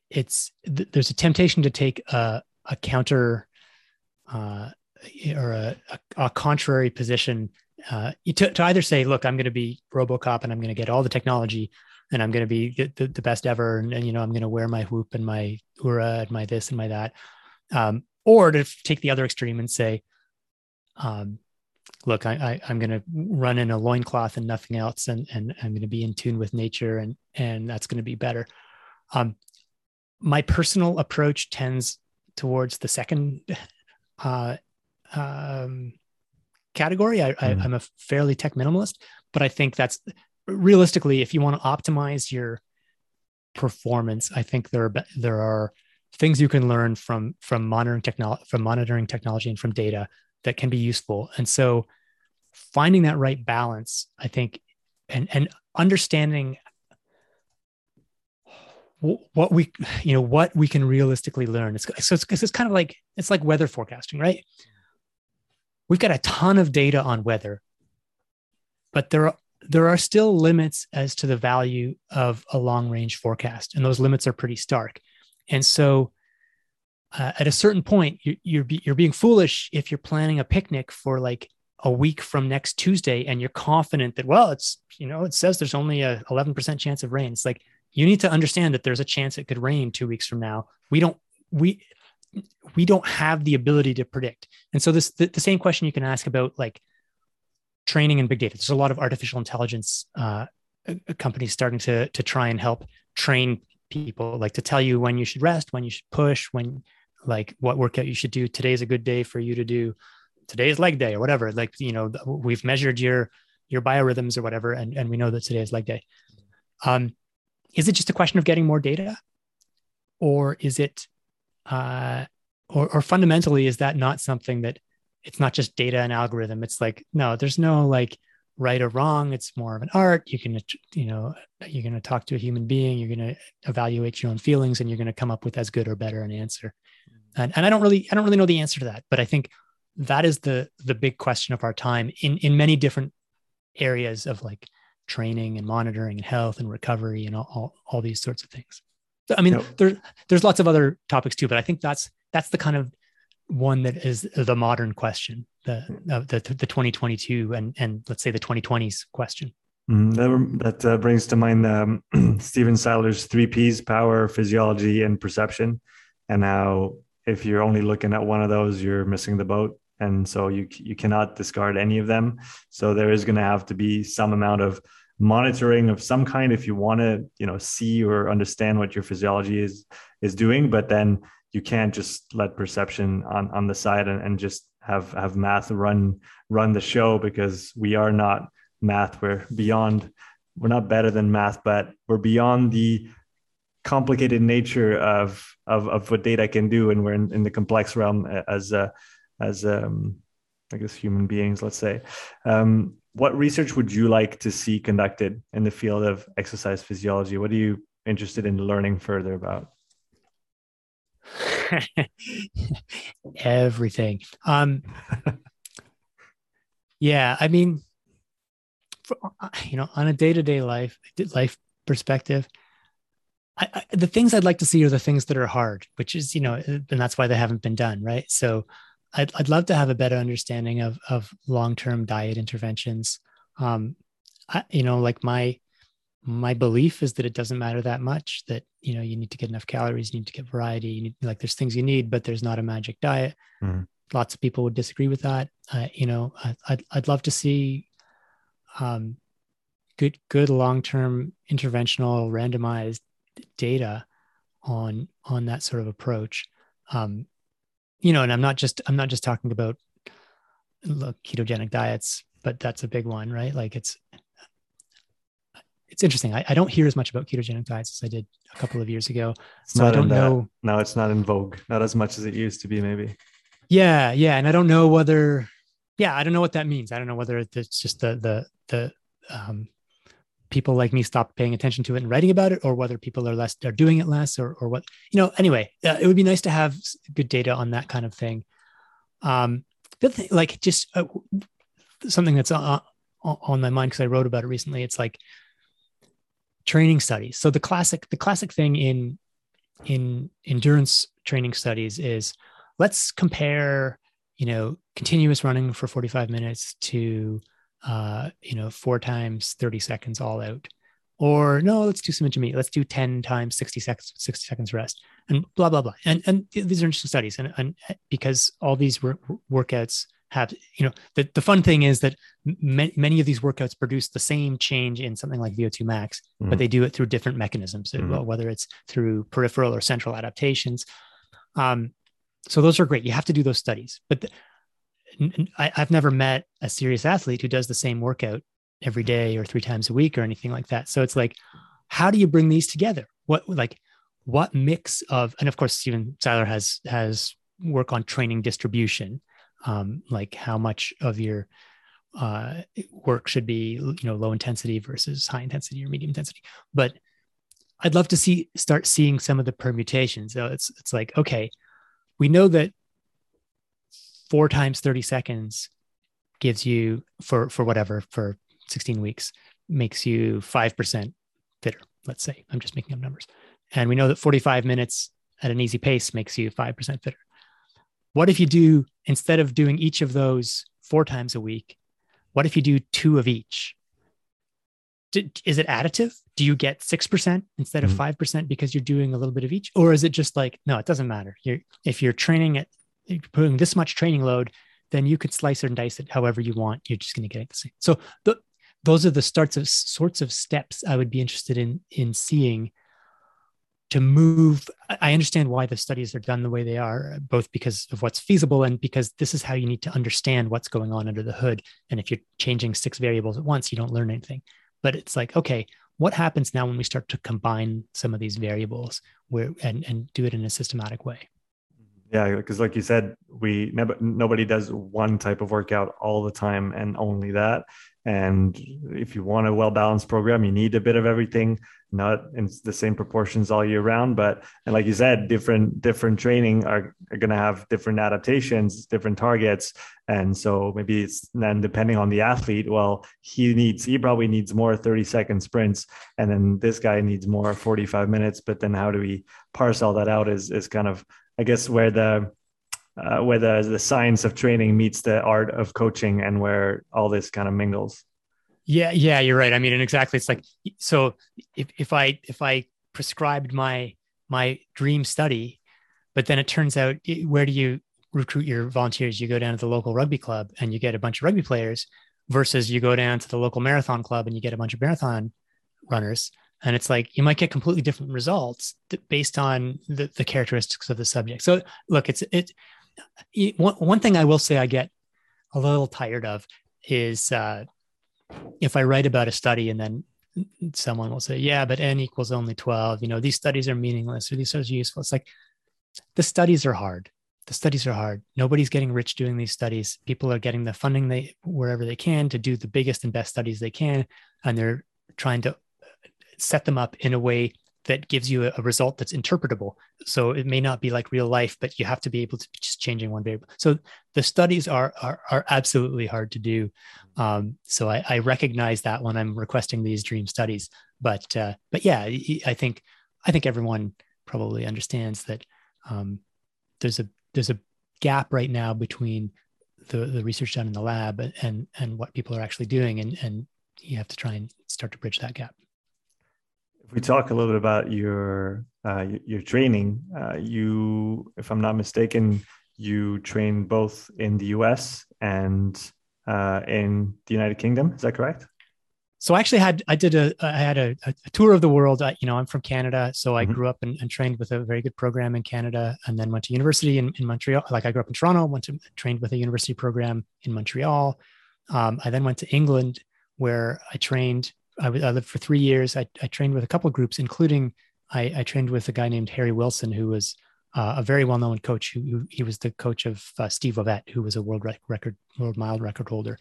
it's there's a temptation to take a, a counter uh, or a, a, contrary position uh, to, to either say look i'm going to be robocop and i'm going to get all the technology and i'm going to be the, the, best ever and, and, you know i'm going to wear my whoop and my Oura and my this and my that um, or to take the other extreme and say um, look, I, I am going to run in a loincloth and nothing else, and and I'm going to be in tune with nature, and and that's going to be better. Um, my personal approach tends towards the second uh, um, category. I, mm. I, I'm a fairly tech minimalist, but I think that's realistically, if you want to optimize your performance, I think there are there are things you can learn from from monitoring technology from monitoring technology and from data that can be useful. And so finding that right balance, I think, and and understanding what we you know what we can realistically learn. It's so it's, it's kind of like it's like weather forecasting right? We've got a ton of data on weather but there are there are still limits as to the value of a long range forecast and those limits are pretty stark. And so uh, at a certain point you, you're be, you're being foolish if you're planning a picnic for like a week from next Tuesday and you're confident that well it's you know it says there's only a 11% chance of rain it's like you need to understand that there's a chance it could rain two weeks from now. We don't we we don't have the ability to predict. And so this the, the same question you can ask about like training and big data. There's a lot of artificial intelligence uh, companies starting to to try and help train people, like to tell you when you should rest, when you should push, when like what workout you should do. Today's a good day for you to do. Today's leg day or whatever. Like you know, we've measured your your biorhythms or whatever, and and we know that today is leg day. Um, is it just a question of getting more data, or is it, uh, or or fundamentally is that not something that it's not just data and algorithm? It's like no, there's no like right or wrong it's more of an art you can you know you're going to talk to a human being you're going to evaluate your own feelings and you're going to come up with as good or better an answer and, and i don't really i don't really know the answer to that but i think that is the the big question of our time in in many different areas of like training and monitoring and health and recovery and all, all, all these sorts of things. So, i mean there's there's lots of other topics too but i think that's that's the kind of one that is the modern question the uh, the, the 2022 and and let's say the 2020s question. Mm, that that uh, brings to mind um, Stephen Seiler's three P's: power, physiology, and perception. And how if you're only looking at one of those, you're missing the boat, and so you you cannot discard any of them. So there is going to have to be some amount of monitoring of some kind if you want to you know see or understand what your physiology is is doing. But then you can't just let perception on on the side and, and just have have math run run the show because we are not math. We're beyond we're not better than math but we're beyond the complicated nature of of, of what data can do and we're in, in the complex realm as uh, as um, i guess human beings let's say. Um, what research would you like to see conducted in the field of exercise physiology? What are you interested in learning further about? Everything. Um, yeah, I mean, for, uh, you know, on a day to day life life perspective, I, I, the things I'd like to see are the things that are hard, which is you know, and that's why they haven't been done, right? So, I'd I'd love to have a better understanding of of long term diet interventions. Um, I, you know, like my my belief is that it doesn't matter that much that you know you need to get enough calories you need to get variety you need like there's things you need but there's not a magic diet mm. lots of people would disagree with that uh, you know I, would I'd love to see um, good good long-term interventional randomized data on on that sort of approach um, you know and i'm not just i'm not just talking about look, ketogenic diets but that's a big one right like it's it's interesting. I, I, don't hear as much about ketogenic diets as I did a couple of years ago. It's so I don't know. No, it's not in vogue. Not as much as it used to be, maybe. Yeah, yeah, and I don't know whether. Yeah, I don't know what that means. I don't know whether it's just the the the um, people like me stop paying attention to it and writing about it, or whether people are less are doing it less, or or what you know. Anyway, uh, it would be nice to have good data on that kind of thing. Um, the thing, like just uh, something that's on, on my mind because I wrote about it recently. It's like training studies. So the classic the classic thing in in endurance training studies is let's compare you know continuous running for 45 minutes to uh, you know four times 30 seconds all out. Or no let's do some intermediate. Let's do 10 times 60 seconds 60 seconds rest and blah blah blah. And and these are interesting studies and, and because all these work, workouts have you know the, the fun thing is that many of these workouts produce the same change in something like vo2 max mm-hmm. but they do it through different mechanisms. Mm-hmm. whether it's through peripheral or central adaptations. Um, so those are great. You have to do those studies. But the, I, i've never met a serious athlete who does the same workout every day or three times a week or anything like that. So it's like how do you bring these together? What like what mix of and of course Stephen Seiler has has work on training distribution um, like how much of your uh, work should be you know low intensity versus high intensity or medium intensity. But i'd love to see start seeing some of the permutations. So it's it's like okay we know that four times 30 seconds gives you for for whatever for 16 weeks makes you 5% fitter let's say i'm just making up numbers and we know that 45 minutes at an easy pace makes you 5% fitter what if you do, instead of doing each of those four times a week, what if you do two of each? Is it additive? do you get 6% instead of Mhm. 5% because you're doing a little bit of each or is it just like no it doesn't matter you're if you're training you're putting this much training load then you could slice and dice it however you want. You're just going to get it the same. So those are the starts of sorts of steps i would be interested in in seeing to move. I I understand why the studies are done the way they are both because of what's feasible and because this is how you need to understand what's going on under the hood. And if you're changing six variables at once you don't learn anything. But it's like okay what happens now when we start to combine some of these variables where and and do it in a systematic way Yeah, because like you said, we never nobody does one type of workout all the time and only that. And if you want a well balanced program, you need a bit of everything, not in the same proportions all year round. But and like you said, different different training are, are going to have different adaptations, different targets, and so maybe it's then depending on the athlete. Well, he needs he probably needs more thirty second sprints, and then this guy needs more forty five minutes. But then how do we parse all that out? Is is kind of I guess where the uh, where the the science of training meets the art of coaching, and where all this kind of mingles. yeah yeah you're right. I mean and exactly it's like so if, if i if i prescribed my my dream study but then it turns out where do you recruit your volunteers? You go down to the local rugby club and you get a bunch of rugby players versus you go down to the local marathon club and you get a bunch of marathon runners and it's like you might get completely different results based on the, the characteristics of the subject so look it's it it- one, one thing i will say i get a little tired of is uh if I write about a study and then someone will say, yeah, but n equals only 12, you know, these studies are meaningless or these studies are useful. It's like the studies are hard. The studies are hard. Nobody's getting rich doing these studies. People are getting the funding they wherever they can to do the biggest and best studies they can. And they're trying to set them up in a way that gives you a, result that's interpretable. So it may not be like real life, but you have to be able to just changing one variable. So the studies are are, are absolutely hard to do. Um, so I, I recognize that when I'm requesting these dream studies. But uh, but yeah, I I think I think everyone probably understands that um, there's a there's a gap right now between the the research done in the lab and and what people are actually doing, and and you have to try and start to bridge that gap. If we talk a little bit about your uh, your, training, uh, you, if I'm not mistaken, you train both in the U.S. and uh, in the United Kingdom. Is that correct? so I actually had I did a I had a, a tour of the world. I, you know, I'm from Canada, so I Mhm. grew up and, and trained with a very good program in Canada, and then went to university in, in Montreal. Like I grew up in Toronto, went to trained with a university program in Montreal. Um, I then went to England, where I trained. I, w- I lived for three years. I, I trained with a couple of groups, including I, I trained with a guy named Harry Wilson, who was uh, a very well-known coach. Who, who he was the coach of uh, Steve Ovett, who was a world rec- record, world mile record holder.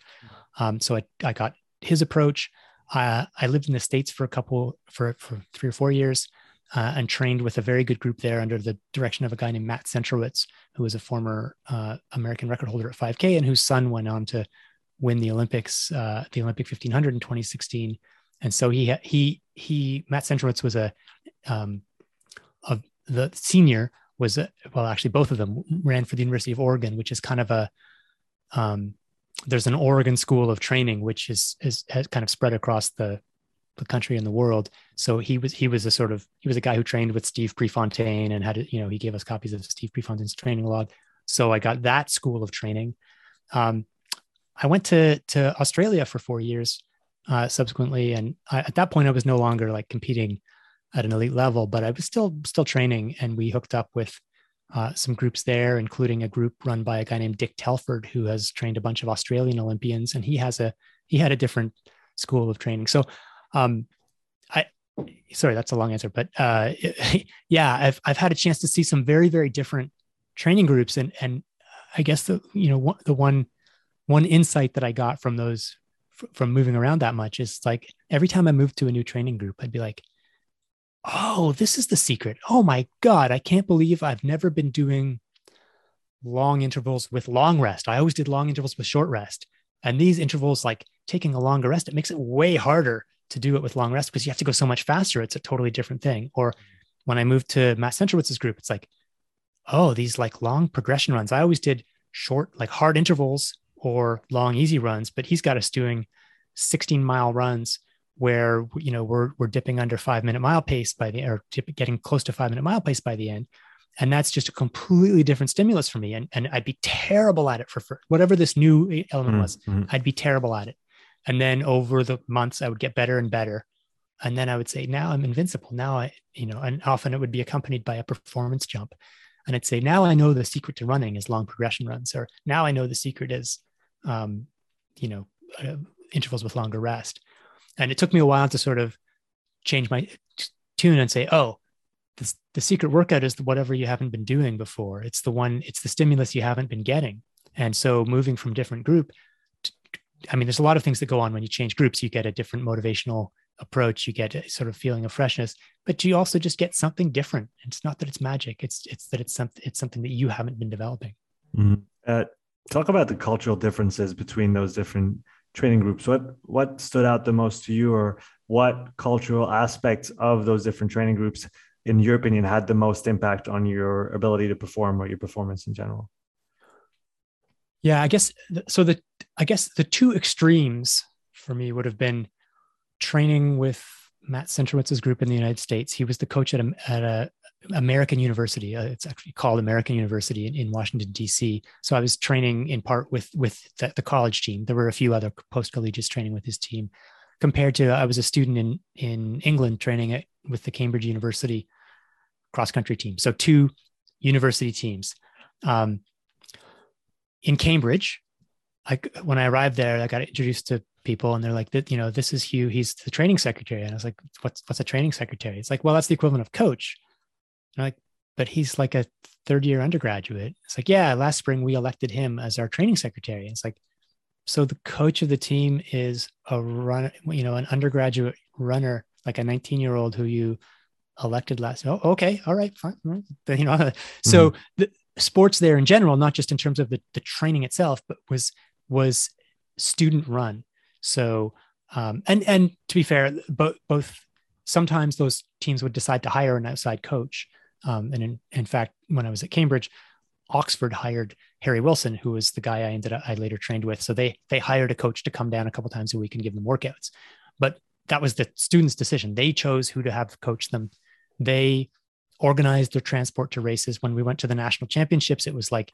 Um, so I, I got his approach. Uh, I lived in the States for a couple, for, for three or four years uh, and trained with a very good group there under the direction of a guy named Matt Centrowitz, who was a former uh, American record holder at 5K and whose son went on to win the Olympics, uh, the Olympic 1500 in 2016. And so he, he, he, Matt Centrowitz was a, um, of the senior was, a, well, actually both of them ran for the University of Oregon, which is kind of a, um, there's an Oregon School of Training, which is is has kind of spread across the the country and the world. So he was he was a sort of he was a guy who trained with Steve Prefontaine and had you know he gave us copies of Steve Prefontaine's training log. So I got that school of training. Um, I went to to Australia for four years uh, subsequently, and I, at that point I was no longer like competing at an elite level, but I was still still training, and we hooked up with uh, some groups there, including a group run by a guy named Dick Telford, who has trained a bunch of Australian Olympians, and he has a he had a different school of training. So, um, I sorry, that's a long answer, but uh, yeah, I've I've had a chance to see some very very different training groups, and and I guess the you know one, the one one insight that I got from those from moving around that much is like every time I moved to a new training group, I'd be like, oh, this is the secret. Oh my God, I can't believe I've never been doing long intervals with long rest. I always did long intervals with short rest. And these intervals, like taking a longer rest, it makes it way harder to do it with long rest because you have to go so much faster. It's a totally different thing. Or when I moved to Matt Centrowitz's group, it's like, oh, these like long progression runs. I always did short, like hard intervals or long, easy runs, but he's got us doing 16 mile runs where you know we're we're dipping under five minute mile pace by the or getting close to five minute mile pace by the end. And that's just a completely different stimulus for me. And, and i'd be terrible at it for, for whatever this new element was mm-hmm. i'd be terrible at it. And then over the months i would get better and better. And then i would say now i'm invincible. Now i you know and often it would be accompanied by a performance jump. And i'd say now i know the secret to running is long progression runs or now i know the secret is um, you know uh, intervals with longer rest. And it took me a while to sort of change my tune and say oh the, the secret workout is whatever you haven't been doing before. It's the one it's the stimulus you haven't been getting. And so moving from different group to, i mean there's a lot of things that go on when you change groups. You get a different motivational approach. You get a sort of feeling of freshness but you also just get something different. It's not that it's magic. It's it's that it's something it's something that you haven't been developing. Mm-hmm. Talk about the cultural differences between those different training groups. What what stood out the most to you or what cultural aspects of those different training groups in your opinion had the most impact on your ability to perform or your performance in general? Yeah i guess so the i guess the two extremes for me would have been training with matt centrowitz's group in the united states. He was the coach at a, at a American University. Uh, it's actually called American University in, in, Washington D.C. So I was training in part with with the, the college team. There were a few other post collegiate training with his team. Compared to I was a student in in England training at, with the Cambridge University cross country team. So two university teams. Um, in Cambridge, I when I arrived there, I got introduced to people, and they're like, "You know, this is Hugh. He's the training secretary." And I was like, "What's what's a training secretary?" It's like, "Well, that's the equivalent of coach." I'm like, but he's like a third year undergraduate. It's like, yeah, last spring we elected him as our training secretary. It's like, so the coach of the team is a run, you know, an undergraduate runner, like a 19 year old who you elected last. Oh, okay. All right. Fine. You know, mm-hmm. so the sports there in general, not just in terms of the, the training itself, but was, was student run. So, um, and, and to be fair, both, both sometimes those teams would decide to hire an outside coach um, and in, in fact, when I was at Cambridge, Oxford hired Harry Wilson, who was the guy I ended up I later trained with. So they they hired a coach to come down a couple times a week and give them workouts. But that was the students' decision. They chose who to have coach them. They organized their transport to races. When we went to the national championships, it was like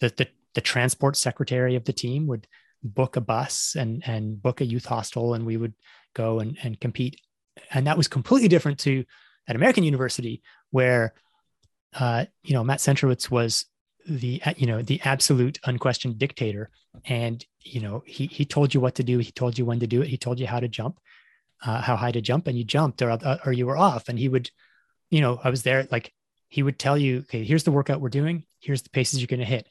the the, the transport secretary of the team would book a bus and and book a youth hostel, and we would go and and compete. And that was completely different to at American University, where uh, you know, Matt Centrowitz was the you know the absolute unquestioned dictator, and you know he he told you what to do, he told you when to do it, he told you how to jump, uh, how high to jump, and you jumped or or you were off, and he would, you know, I was there like he would tell you, okay, here's the workout we're doing, here's the paces you're going to hit,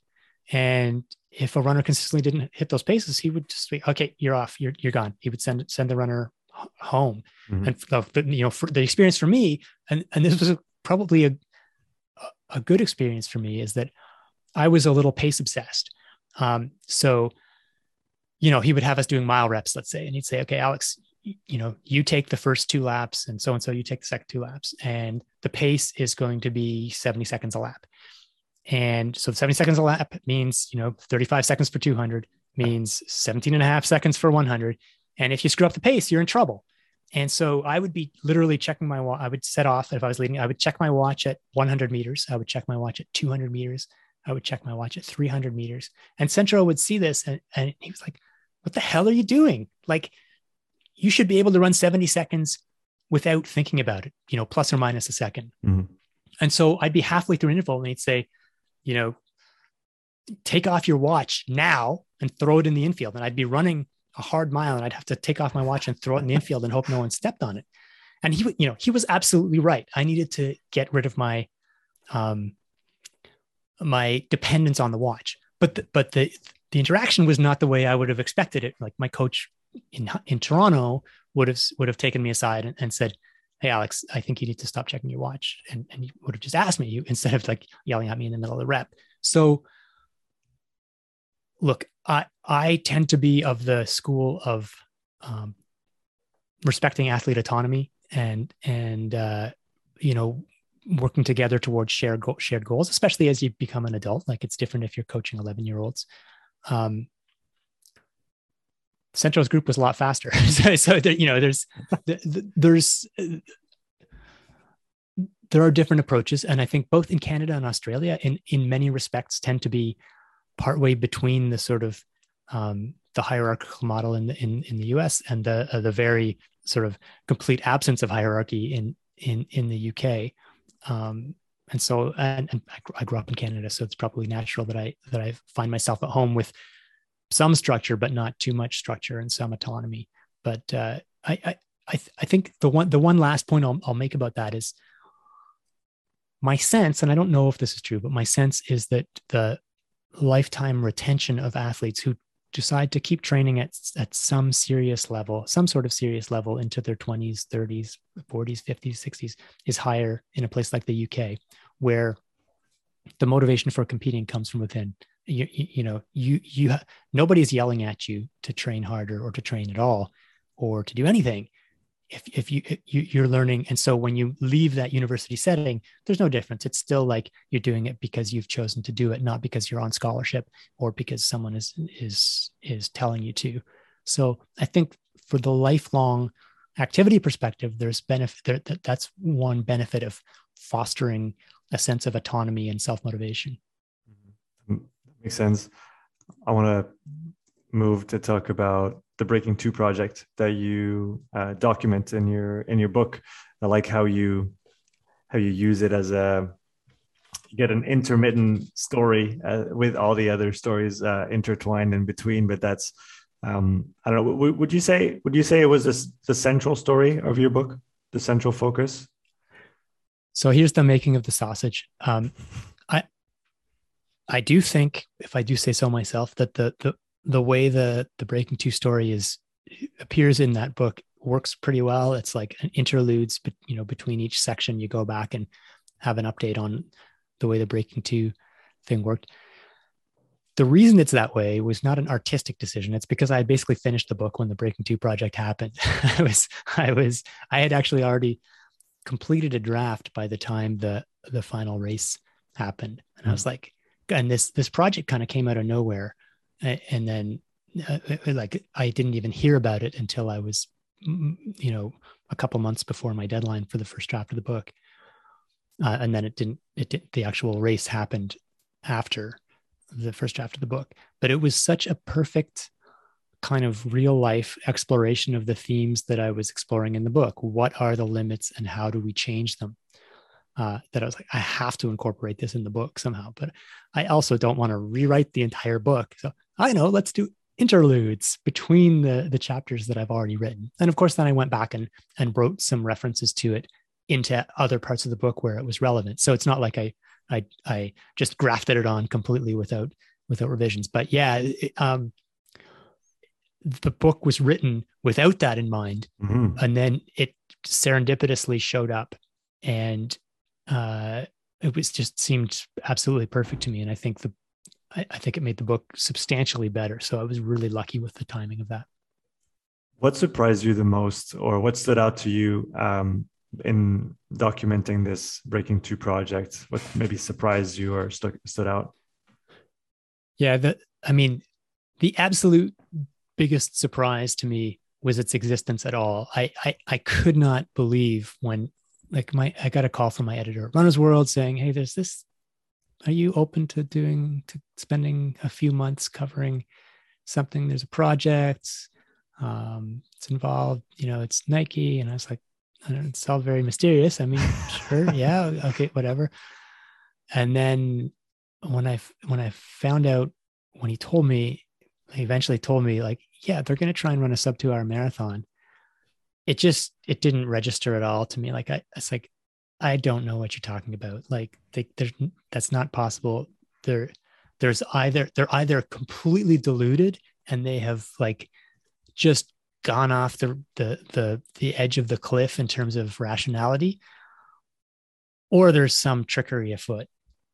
and if a runner consistently didn't hit those paces, he would just be, okay, you're off, you're you're gone. He would send send the runner home, mm-hmm. and the, you know, for the experience for me, and and this was probably a a good experience for me is that I was a little pace obsessed. Um, so, you know, he would have us doing mile reps, let's say, and he'd say, okay, Alex, you know, you take the first two laps and so and so you take the second two laps. And the pace is going to be 70 seconds a lap. And so 70 seconds a lap means, you know, 35 seconds for 200 means 17 and a half seconds for 100. And if you screw up the pace, you're in trouble. And so I would be literally checking my watch. I would set off if I was leading. I would check my watch at 100 meters. I would check my watch at 200 meters. I would check my watch at 300 meters. And Centro would see this and, and he was like, What the hell are you doing? Like, you should be able to run 70 seconds without thinking about it, you know, plus or minus a 2nd mm-hmm. And so I'd be halfway through an interval and he'd say, You know, take off your watch now and throw it in the infield. And I'd be running a hard mile and I'd have to take off my watch and throw it in the infield and hope no one stepped on it. And he, you know, he was absolutely right. I needed to get rid of my, um, my dependence on the watch. But the, but the the interaction was not the way I would have expected it. Like my coach in in Toronto would have would have taken me aside and, and said, "Hey, Alex, I think you need to stop checking your watch," and and he would have just asked me you instead of like yelling at me in the middle of the rep. So look, I I tend to be of the school of um, respecting athlete autonomy and and uh, you know working together towards shared go- shared goals, especially as you become an adult. Like it's different if you're coaching 11 year olds. Um, Centro's group was a lot faster. so, so there, you know, there's there's there are different approaches, and I think both in Canada and Australia, in in many respects, tend to be partway between the sort of um, the hierarchical model in the in, in the US and the uh, the very sort of complete absence of hierarchy in in in the UK. Um, and so and, and I grew up in Canada, so it's probably natural that I that I find myself at home with some structure, but not too much structure and some autonomy. But uh, I I I, I think the one the one last point I'll, I'll make about that is my sense, and I don't know if this is true, but my sense is that the lifetime retention of athletes who decide to keep training at, at some serious level, some sort of serious level into their 20s, 30s, 40s, 50s, 60s is higher in a place like the UK, where the motivation for competing comes from within. You, you, know, you, you, nobody's yelling at you to train harder or to train at all or to do anything if, if you, you you're learning. And so when you leave that university setting there's no difference. It's still like you're doing it because you've chosen to do it not because you're on scholarship or because someone is is is telling you to. So i think for the lifelong activity perspective there's benefit there, that, that's one benefit of fostering a sense of autonomy and self-motivation. Mm-hmm. makes sense. I want to move to talk about the Breaking Two project that you uh, document in your in your book. I like how you how you use it as a get an intermittent story uh, with all the other stories uh, intertwined in between. But that's um, I don't know. W- would you say would you say it was a, the central story of your book, the central focus? So here's the making of the sausage. Um, I I do think, if I do say so myself, that the the the way the the breaking two story is appears in that book works pretty well. It's like an interludes but you know between each section you go back and have an update on the way the breaking two thing worked. The reason it's that way was not an artistic decision. It's because i had basically finished the book when the breaking two project happened. I was i was i had actually already completed a draft by the time the the final race happened. And mm-hmm. i was hmm. like and this this project kind of came out of nowhere and then uh, like I didn't even hear about it until I was, you know, a couple months before my deadline for the first draft of the book. Uh, and then it didn't, it did, the actual race happened after the first draft of the book, but it was such a perfect kind of real life exploration of the themes that I was exploring in the book. What are the limits and how do we change them? uh, that I was like, I have to incorporate this in the book somehow. But I also don't want to rewrite the entire book. So I know, let's do interludes between the the chapters that I've already written. And of course, then I went back and and wrote some references to it into other parts of the book where it was relevant. So it's not like I I I just grafted it on completely without without revisions. But yeah, it, um, the book was written without that in mind, mm-hmm. and then it serendipitously showed up, and uh, it was just seemed absolutely perfect to me. And I think the I, I think it made the book substantially better. So I was really lucky with the timing of that. What surprised you the most, or what stood out to you um, in documenting this Breaking Two project? What maybe surprised you or stu- stood out? Yeah, the I mean, the absolute biggest surprise to me was its existence at all. I I, I could not believe when like my I got a call from my editor, Runner's World, saying, "Hey, there's this. Are you open to doing to spending a few months covering something? There's a project. Um, it's involved. You know, it's Nike." And I was like, I "It's all very mysterious. I mean, sure, yeah, okay, whatever." And then when I when I found out when he told me, he eventually told me like, "Yeah, they're going to try and run a sub two hour marathon." it just it didn't register at all to me like i it's like i don't know what you're talking about. Like they, that's not possible. There there's either they're either completely deluded and they have like just gone off the the the the edge of the cliff in terms of rationality or there's some trickery afoot.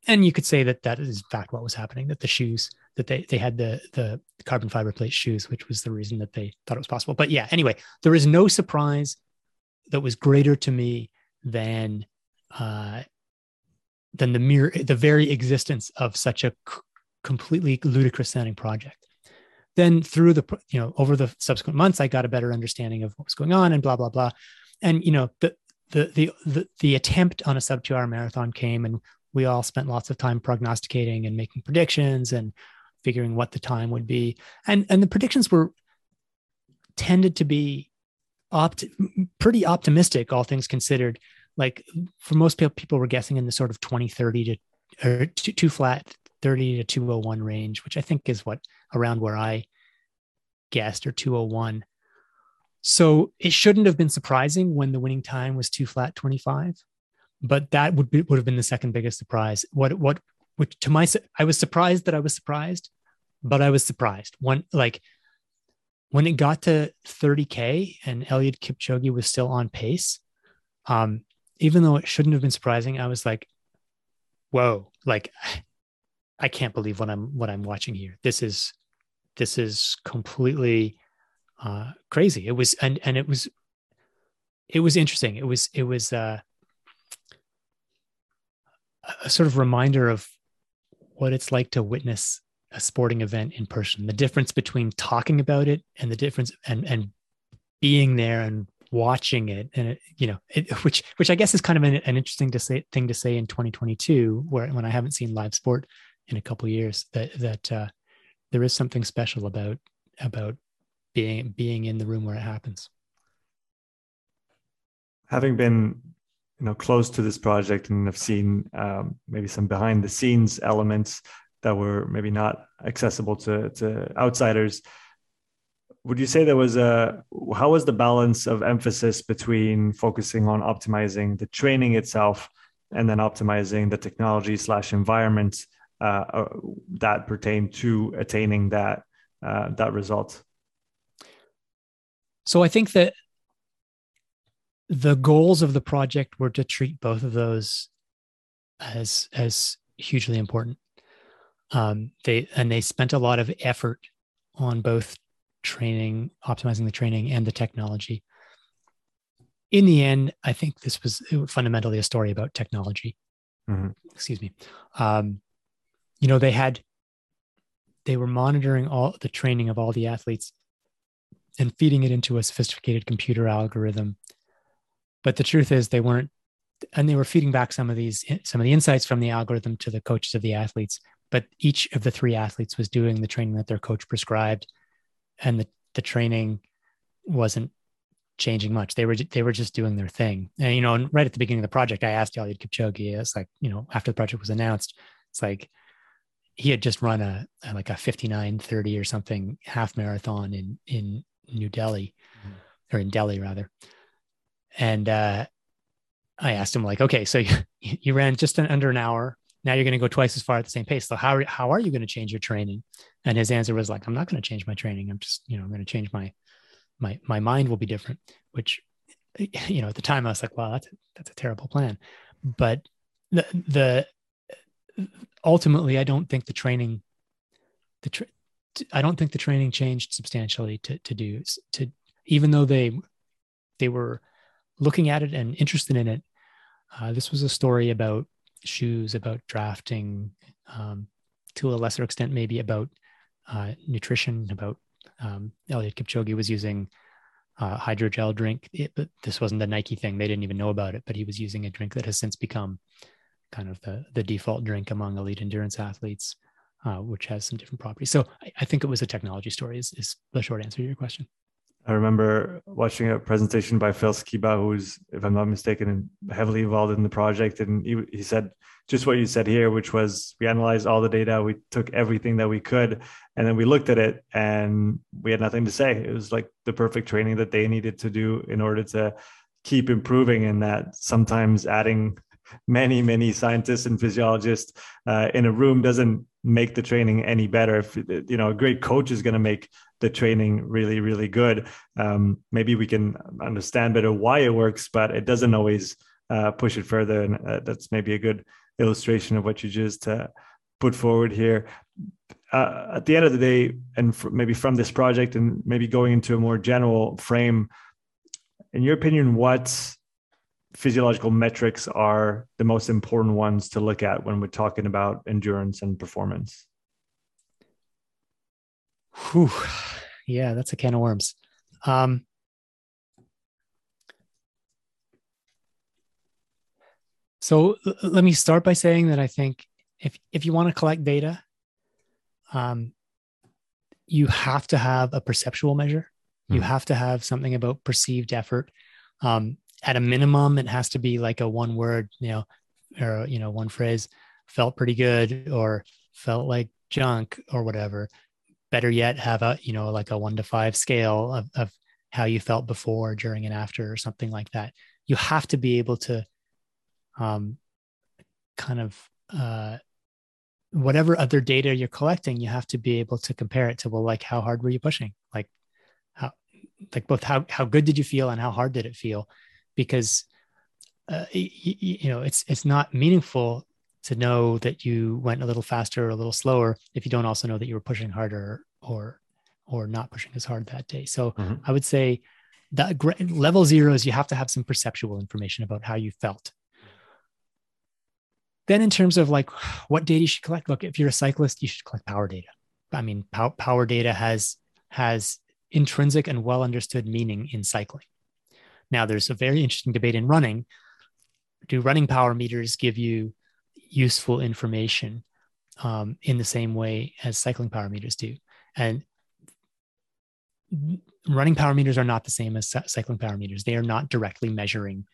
And you could say that that is in fact what was happening that the shoes that they they had the the carbon fiber plate shoes, which was the reason that they thought it was possible. But yeah, anyway, there is no surprise that was greater to me than uh, than the mere the very existence of such a c- completely ludicrous sounding project. then through the you know over the subsequent months i got a better understanding of what was going on and blah blah blah. And you know the the the the, the attempt on a sub two hour marathon came and we all spent lots of time prognosticating and making predictions and figuring what the time would be. And and the predictions were tended to be opt pretty optimistic all things considered like for most people people were guessing in the sort of 2030 to or two, two flat 30 to 201 range which i think is what around where i guessed or 201 so it shouldn't have been surprising when the winning time was two flat 25 but that would be, would have been the second biggest surprise. What what which to my i was surprised that i was surprised but i was surprised. One like when it got to 30k and Eliud Kipchoge was still on pace um even though it shouldn't have been surprising i was like whoa like i can't believe what i'm what i'm watching here. This is this is completely uh crazy. It was and and it was it was interesting. It was it was uh a sort of reminder of what it's like to witness a sporting event in person. The difference between talking about it and the difference and and being there and watching it and it, you know it, which which i guess is kind of an, an, interesting to say thing to say in 2022 where when i haven't seen live sport in a couple years that that uh, there is something special about about being being in the room where it happens. Having been you know close to this project and have seen um, maybe some behind the scenes elements that were maybe not accessible to to outsiders would you say there was a how was the balance of emphasis between focusing on optimizing the training itself and then optimizing the technology slash environment uh, uh, that pertain to attaining that uh, that result? So i think that the goals of the project were to treat both of those as as hugely important. Um, they and they spent a lot of effort on both training, optimizing the training and the technology. In the end, I think this was fundamentally a story about technology. Mm-hmm. Excuse me. Um, you know, they had, they were monitoring all the training of all the athletes and feeding it into a sophisticated computer algorithm. But the truth is, they weren't, and they were feeding back some of these, some of the insights from the algorithm to the coaches of the athletes. But each of the three athletes was doing the training that their coach prescribed and the, the training wasn't changing much. They were they were just doing their thing. And you know, and right at the beginning of the project, I asked Eliud Kipchoge. It's like you know, after the project was announced, it's like he had just run a, a like a 59 30 or something half marathon in in New Delhi mm-hmm. or in Delhi rather. And uh I asked him like, okay, so you, you ran just an, under an hour now you're going to go twice as far at the same pace. So how are, how are you going to change your training? And his answer was like, I'm not going to change my training. I'm just, you know, I'm going to change my, my, my mind will be different, which, you know, at the time I was like, well, that's, that's a terrible plan. But the, the, ultimately, I don't think the training, the, tra- I don't think the training changed substantially to, to do, to, even though they, they were looking at it and interested in it. Uh, this was a story about shoes, about drafting, um, to a lesser extent, maybe about uh, nutrition, about um, Eliud Kipchoge was using uh, hydrogel drink. It, but this wasn't the Nike thing. They didn't even know about it, but he was using a drink that has since become kind of the, the default drink among elite endurance athletes, uh, which has some different properties. So I, I, think it was a technology story is, is the short answer to your question. I remember watching a presentation by Phil Skiba, who's, if I'm not mistaken, heavily involved in the project. And he, he said just what you said here, which was we analyzed all the data, we took everything that we could, and then we looked at it and we had nothing to say. It was like the perfect training that they needed to do in order to keep improving. And that sometimes adding many, many scientists and physiologists uh, in a room doesn't make the training any better. If you know, a great coach is going to make the training really, really good. Um, maybe we can understand better why it works, but it doesn't always uh, push it further. And uh, that's maybe a good illustration of what you just uh, put forward here. Uh, at the end of the day, and maybe from this project, and maybe going into a more general frame, in your opinion, what physiological metrics are the most important ones to look at when we're talking about endurance and performance? Whew. Yeah, that's a can of worms. Um, so l- let me start by saying that I think if if you want to collect data, um, you have to have a perceptual measure. You Mhm. have to have something about perceived effort. Um, at a minimum, it has to be like a one word, you know, or you know, one phrase. Felt pretty good, or felt like junk, or whatever. Better yet, have a you know like a one to five scale of, of how you felt before, during, and after, or something like that. You have to be able to, um, kind of uh, whatever other data you're collecting, you have to be able to compare it to well, like how hard were you pushing? Like how like both how how good did you feel and how hard did it feel? Because uh, you know it's it's not meaningful to know that you went a little faster or a little slower if you don't also know that you were pushing harder or or not pushing as hard that day. So Mhm. I would say that level zero is you have to have some perceptual information about how you felt then in terms of like what data you should collect look if you're a cyclist you should collect power data i mean pow- power data has has intrinsic and well understood meaning in cycling now there's a very interesting debate in running do running power meters give you useful information um, in the same way as cycling power meters do and running power meters are not the same as cycling power meters they are not directly measuring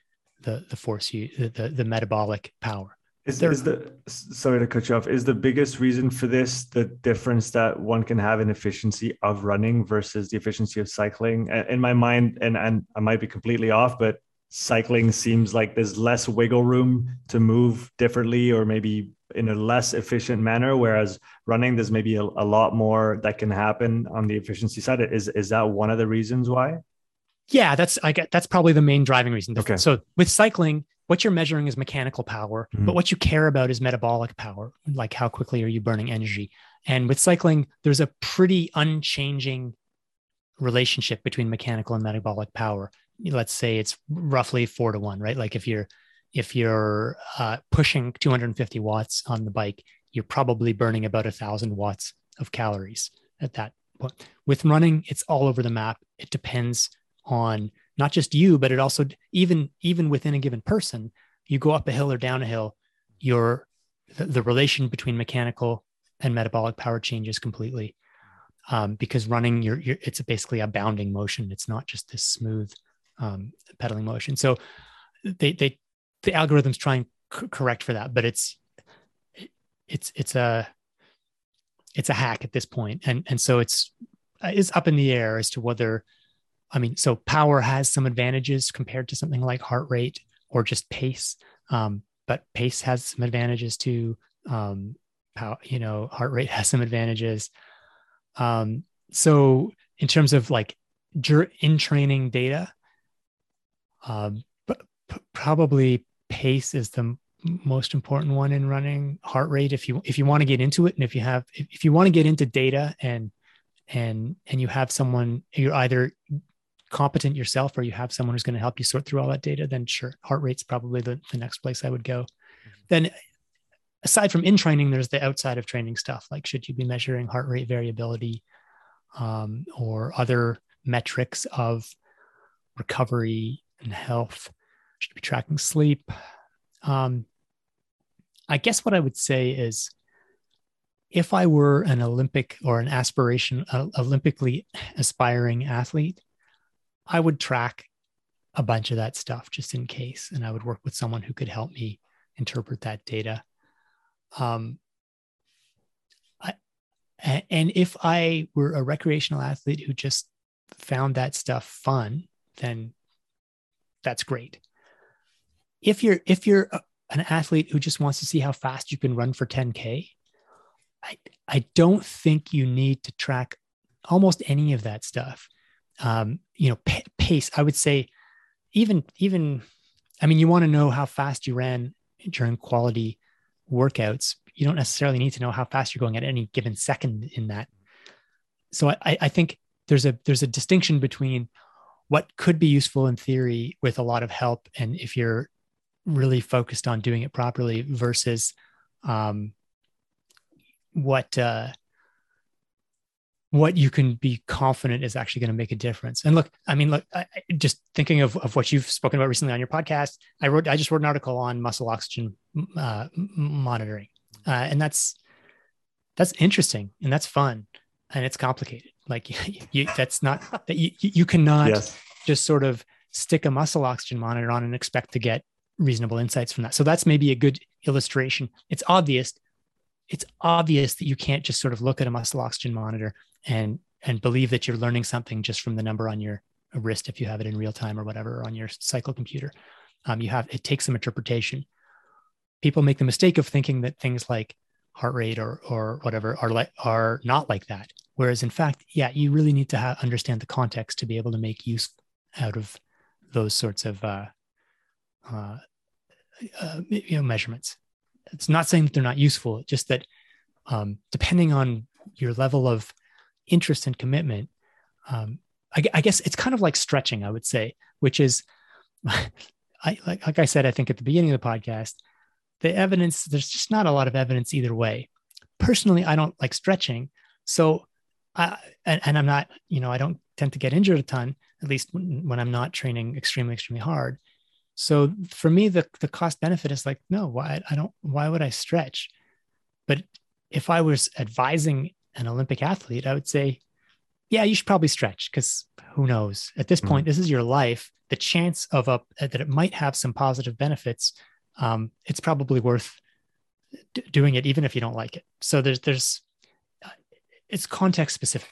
the the force you the, the, the metabolic power Is, There- is the sorry to cut you off? Is the biggest reason for this the difference that one can have in efficiency of running versus the efficiency of cycling? In my mind, and and I might be completely off, but cycling seems like there's less wiggle room to move differently or maybe in a less efficient manner, whereas running there's maybe a, a lot more that can happen on the efficiency side. Is is that one of the reasons why? Yeah, that's I get that's probably the main driving reason. Okay. So with cycling, what you're measuring is mechanical power, Mhm. but what you care about is metabolic power, like how quickly are you burning energy. And with cycling, there's a pretty unchanging relationship between mechanical and metabolic power. Let's say it's roughly four to one, right? Like if you're if you're uh, pushing 250 watts on the bike, you're probably burning about a thousand watts of calories at that point. With running, it's all over the map. It depends on not just you, but it also even even within a given person. You go up a hill or down a hill, your the, the relation between mechanical and metabolic power changes completely. Um, because running, you're, you're it's basically a bounding motion. It's not just this smooth um, pedaling motion. So they they the algorithms try and correct for that, but it's it's it's a it's a hack at this point, and and so it's it's up in the air as to whether I mean, so power has some advantages compared to something like heart rate or just pace. Um, but pace has some advantages to Um, you know, heart rate has some advantages. Um, so in terms of like in training data, um, p- p- probably pace is the m- most important one in running. Heart rate, if you if you want to get into it, and if you have if, if you want to get into data and and and you have someone you're either competent yourself or you have someone who's going to help you sort through all that data, then sure, heart rate's probably the, the next place I would go. Then, aside from in training, there's the outside of training stuff. Like, should you be measuring heart rate variability um, or other metrics of recovery and health? Should be tracking sleep? Um, I guess what I would say is if I were an Olympic or an aspiration, uh, Olympically aspiring athlete, I would track a bunch of that stuff just in case, and I would work with someone who could help me interpret that data. Um, I, and if I were a recreational athlete who just found that stuff fun, then that's great. If you're if you're an athlete who just wants to see how fast you can run for 10k, I I don't think you need to track almost any of that stuff um, you know, pa- pace. I would say, even even, I mean, you want to know how fast you ran during quality workouts. You don't necessarily need to know how fast you're going at any given second in that. So I, I think there's a there's a distinction between what could be useful in theory with a lot of help, and if you're really focused on doing it properly, versus um, what uh, what you can be confident is actually going to make a difference. And look, I mean, look, I, just thinking of, of what you've spoken about recently on your podcast, I wrote, I just wrote an article on muscle oxygen uh, monitoring, uh, and that's that's interesting and that's fun and it's complicated. Like you, that's not that you you cannot yes. just sort of stick a muscle oxygen monitor on and expect to get reasonable insights from that. So that's maybe a good illustration. It's obvious. It's obvious that you can't just sort of look at a muscle oxygen monitor and and believe that you're learning something just from the number on your wrist if you have it in real time or whatever or on your cycle computer. Um, you have it takes some interpretation. People make the mistake of thinking that things like heart rate or or whatever are like are not like that. Whereas in fact, yeah, you really need to ha- understand the context to be able to make use out of those sorts of uh, uh, uh, you know measurements. It's not saying that they're not useful, just that um, depending on your level of interest and commitment, um, I, I, guess it's kind of like stretching. I would say, which is, I like, like I said, I think at the beginning of the podcast, the evidence there's just not a lot of evidence either way. Personally, I don't like stretching, so I and, and I'm not, you know, I don't tend to get injured a ton, at least when, when I'm not training extremely, extremely hard. So for me, the the cost benefit is like, no, why I don't why would I stretch? But if I was advising an Olympic athlete, I would say, yeah, you should probably stretch because who knows? At this mm-hmm. point, this is your life. The chance of a that it might have some positive benefits, um, it's probably worth d- doing it, even if you don't like it. So there's there's uh, it's context specific.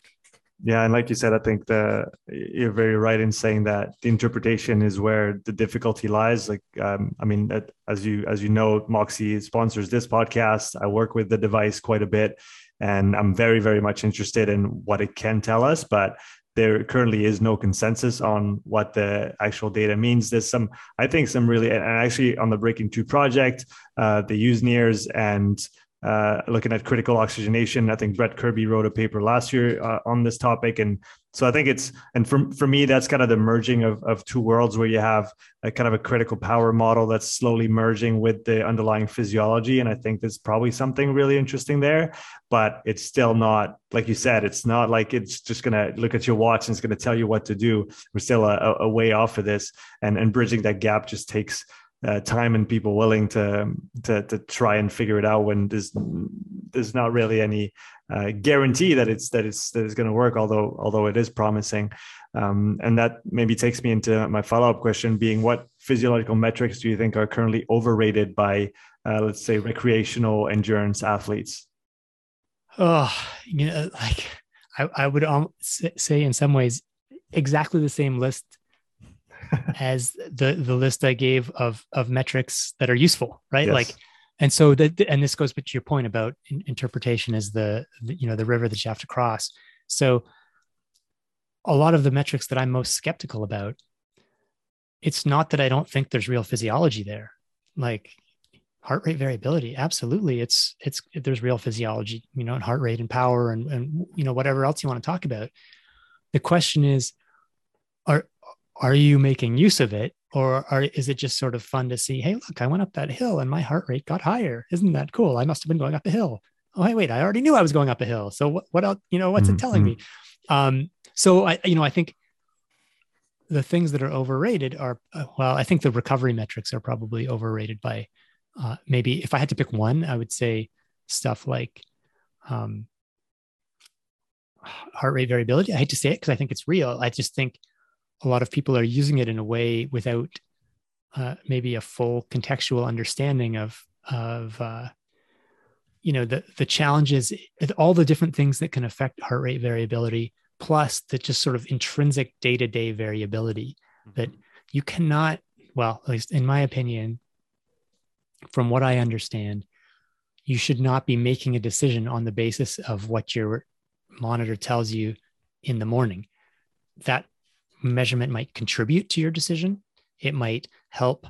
Yeah, and like you said, I think the you're very right in saying that the interpretation is where the difficulty lies. Like, um, I mean, as you as you know, Moxy sponsors this podcast. I work with the device quite a bit, and I'm very very much interested in what it can tell us. But there currently is no consensus on what the actual data means. There's some, I think, some really, and actually on the Breaking Two project, uh, they use NIRS and uh, looking at critical oxygenation. I think Brett Kirby wrote a paper last year uh, on this topic, and so I think it's and for for me that's kind of the merging of of two worlds where you have a kind of a critical power model that's slowly merging with the underlying physiology, and I think there's probably something really interesting there. But it's still not like you said. It's not like it's just gonna look at your watch and it's gonna tell you what to do. We're still a, a way off of this, and and bridging that gap just takes uh, time and people willing to, to to try and figure it out when there's there's not really any uh, guarantee that it's that it's that it's going to work although although it is promising. Um, and that maybe takes me into my follow-up question being what physiological metrics do you think are currently overrated by uh, let's say recreational endurance athletes? Oh you know like i, I would um, say in some ways exactly the same list as the the list I gave of of metrics that are useful, right? Yes. Like, and so that and this goes back to your point about interpretation is the, the you know the river that you have to cross. So a lot of the metrics that I'm most skeptical about, it's not that I don't think there's real physiology there, like heart rate variability. Absolutely, it's it's there's real physiology, you know, and heart rate and power and and you know whatever else you want to talk about. The question is, are you making use of it? Or are, is it just sort of fun to see hey look i went up that hill and my heart rate got higher. Isn't that cool? I must have been going up a hill. Oh hey wait i already knew i was going up a hill. So what, what else you know what's mm-hmm. it telling me? Mm-hmm. um, so i you know i think the things that are overrated are uh, well i think the recovery metrics are probably overrated by uh, maybe if i had to pick one i would say stuff like um, heart rate variability. I hate to say it because i think it's real. I just think a lot of people are using it in a way without uh, maybe a full contextual understanding of of uh, you know the the challenges, all the different things that can affect heart rate variability, plus the just sort of intrinsic day to day variability mm-hmm. that you cannot. Well, at least in my opinion, from what I understand, you should not be making a decision on the basis of what your monitor tells you in the morning. That measurement might contribute to your decision. It might help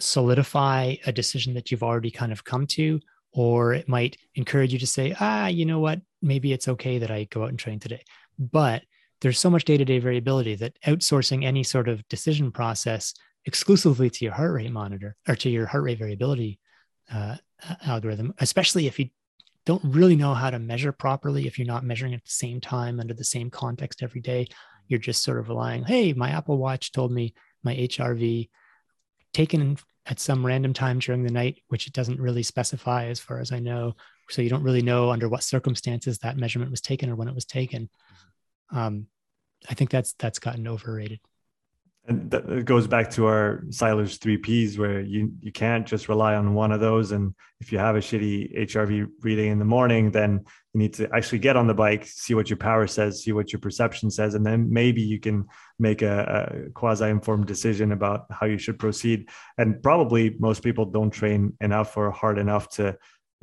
solidify a decision that you've already kind of come to, or it might encourage you to say, ah, you know what, maybe it's okay that I go out and train today. But there's so much day to day variability that outsourcing any sort of decision process exclusively to your heart rate monitor or to your heart rate variability uh, algorithm, especially if you don't really know how to measure properly if you're not measuring at the same time under the same context every day. You're just sort of relying, hey, my Apple Watch told me my HRV taken at some random time during the night, which it doesn't really specify as far as I know. So you don't really know under what circumstances that measurement was taken or when it was taken. Um, I think that's that's gotten overrated. And that goes back to our Seiler's three Ps, where you you can't just rely on one of those. And if you have a shitty HRV reading in the morning, then you need to actually get on the bike, see what your power says, see what your perception says, and then maybe you can make a, a quasi-informed decision about how you should proceed. And probably most people don't train enough or hard enough to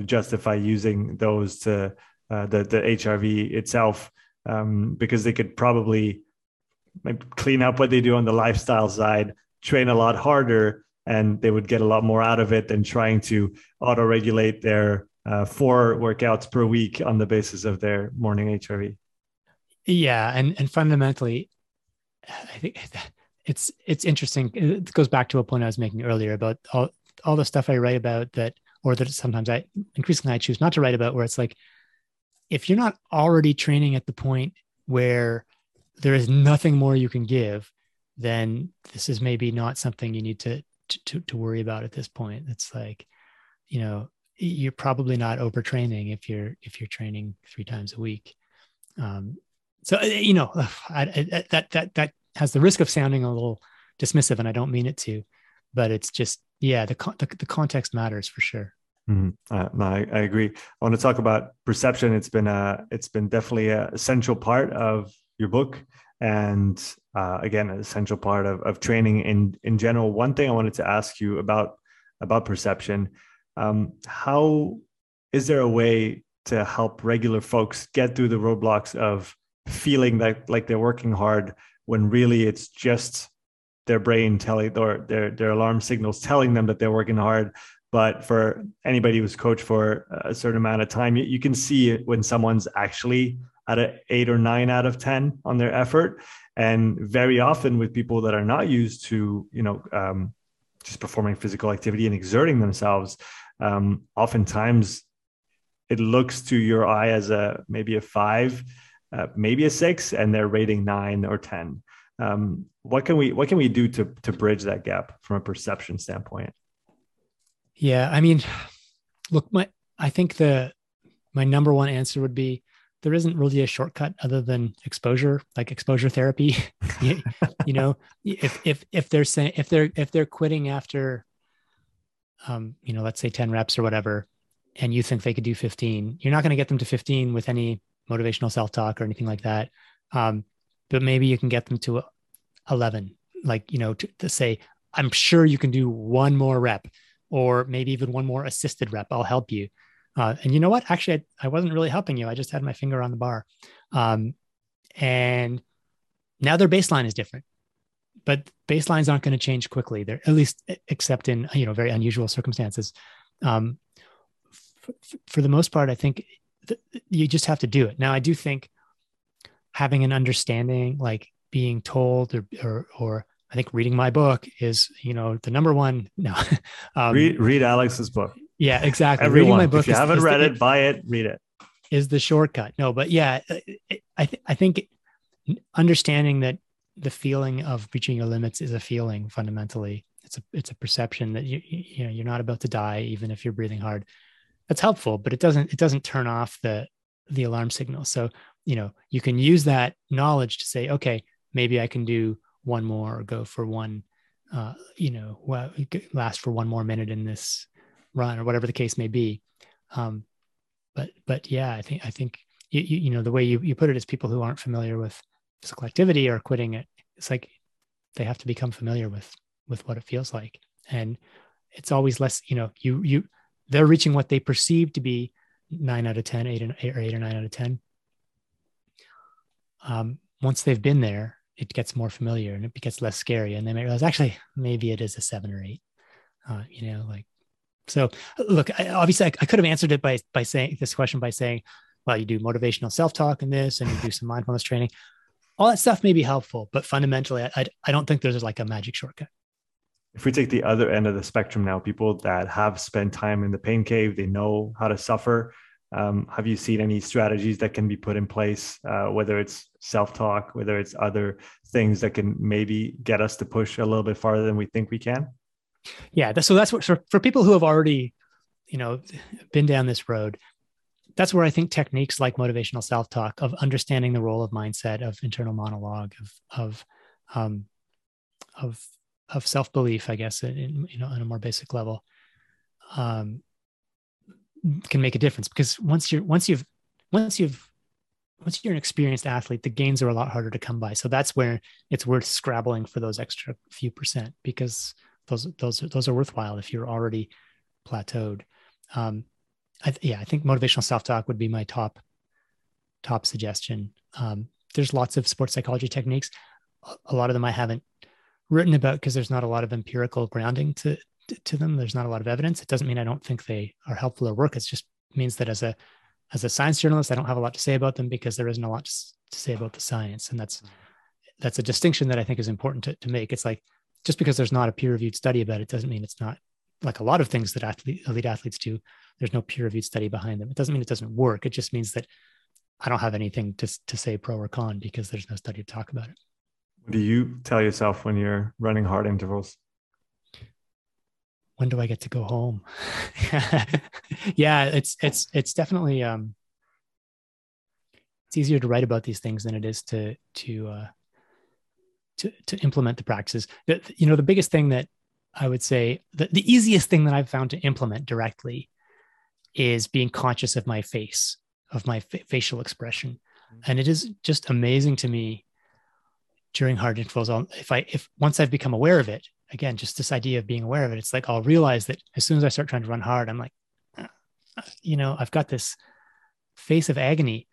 justify using those to uh, the the HRV itself, um, because they could probably clean up what they do on the lifestyle side, train a lot harder, and they would get a lot more out of it than trying to auto regulate their uh, four workouts per week on the basis of their morning HRV. Yeah, and and fundamentally, I think it's it's interesting. It goes back to a point I was making earlier about all all the stuff I write about that, or that sometimes I increasingly I choose not to write about, where it's like if you're not already training at the point where there is nothing more you can give, then this is maybe not something you need to to to worry about at this point. It's like, you know, you're probably not overtraining if you're if you're training three times a week. Um, so uh, you know, I, I, that that that has the risk of sounding a little dismissive, and I don't mean it to, but it's just yeah, the the, the context matters for sure. Mm-hmm. Uh, no, I, I, agree. I want to talk about perception. It's been a, it's been definitely a essential part of your book. And uh, again an essential part of, of training in in general. One thing i wanted to ask you about about perception um, how is there a way to help regular folks get through the roadblocks of feeling that like they're working hard when really it's just their brain telling or their their alarm signals telling them that they're working hard? But for anybody who's coached for a certain amount of time you, you can see when someone's actually at an eight or nine out of 10 on their effort. And very often with people that are not used to, you know, um, just performing physical activity and exerting themselves, um, oftentimes it looks to your eye as a maybe a five, uh, maybe a six, and they're rating nine or 10. Um, what can we what can we do to to bridge that gap from a perception standpoint? Yeah, I mean, look, my I think the my number one answer would be there isn't really a shortcut other than exposure, like exposure therapy. you, you, know, if if if they're saying if they're if they're quitting after, um, you know, let's say ten reps or whatever, and you think they could do fifteen, you're not going to get them to fifteen with any motivational self talk or anything like that. Um, but maybe you can get them to eleven, like you know, to, to say, I'm sure you can do one more rep, or maybe even one more assisted rep. I'll help you uh, and you know what? Actually, I, I, wasn't really helping you. I just had my finger on the bar. Um, and now their baseline is different, but baselines aren't going to change quickly. They're at least except in you know very unusual circumstances. Um, f- for the most part, I think th- you just have to do it. Now, I do think having an understanding, like being told or or, or I think reading my book is, you know, the number one. No, um, read read Alex's book. Yeah, exactly. Everyone, Reading my book if you is, haven't is read the, it, buy it, read it. Is the shortcut. No, but yeah, I, th- I think understanding that the feeling of reaching your limits is a feeling fundamentally. It's a, it's a perception that you, you know, you're not about to die, even if you're breathing hard. That's helpful, but it doesn't, it doesn't turn off the, the alarm signal. So, you know, you can use that knowledge to say, okay, maybe I can do one more or go for one, uh, you know, well, last for one more minute in this run or whatever the case may be. Um, but but yeah, I think I think you, you, you know the way you, you put it is people who aren't familiar with physical activity or quitting it. It's like they have to become familiar with with what it feels like, and it's always less. You know, you you they're reaching what they perceive to be nine out of 10, eight, or eight or nine out of ten. Um, once they've been there, it gets more familiar and it gets less scary, and they may realize actually maybe it is a seven or eight. Uh, you know, like so look, I, obviously I, I, could have answered it by, by saying this question by saying, well, you do motivational self-talk in this and you do some mindfulness training. All that stuff may be helpful, but fundamentally, I, I don't think there's like a magic shortcut. If we take the other end of the spectrum now, people that have spent time in the pain cave, they know how to suffer. Um, have you seen any strategies that can be put in place, uh, whether it's self talk, whether it's other things that can maybe get us to push a little bit farther than we think we can? Yeah. So that's what for, for people who have already, you know, been down this road, that's where I think techniques like motivational self talk, of understanding the role of mindset, of internal monologue, of of um, of of self belief, I guess, in, you know, on a more basic level, um, can make a difference. Because once you're once you've once you've once you're an experienced athlete, the gains are a lot harder to come by. So that's where it's worth scrabbling for those extra few percent because those those those are worthwhile if you're already plateaued. Um, I, yeah, I think motivational self talk would be my top top suggestion. Um, there's lots of sports psychology techniques. A lot of them I haven't written about because there's not a lot of empirical grounding to to them. There's not a lot of evidence. It doesn't mean I don't think they are helpful or work. It just means that as a as a science journalist, I don't have a lot to say about them because there isn't a lot to say about the science, and that's that's a distinction that I think is important to, to make. It's like just because there's not a peer reviewed study about it doesn't mean it's not like a lot of things that athlete, elite athletes do. There's no peer reviewed study behind them. It doesn't mean it doesn't work. It just means that I don't have anything to to say pro or con because there's no study to talk about it. What do you tell yourself when you're running hard intervals? When do I get to go home? yeah, it's it's it's definitely um it's easier to write about these things than it is to to uh to to implement the practices. The, you know, the biggest thing that I would say the, the easiest thing that I've found to implement directly is being conscious of my face, of my fa- facial expression. Mm-hmm. And it is just amazing to me during hard intervals. I'll, if I, if once I've become aware of it, again, just this idea of being aware of it, it's like I'll realize that as soon as I start trying to run hard, I'm like, uh, you know, I've got this face of agony.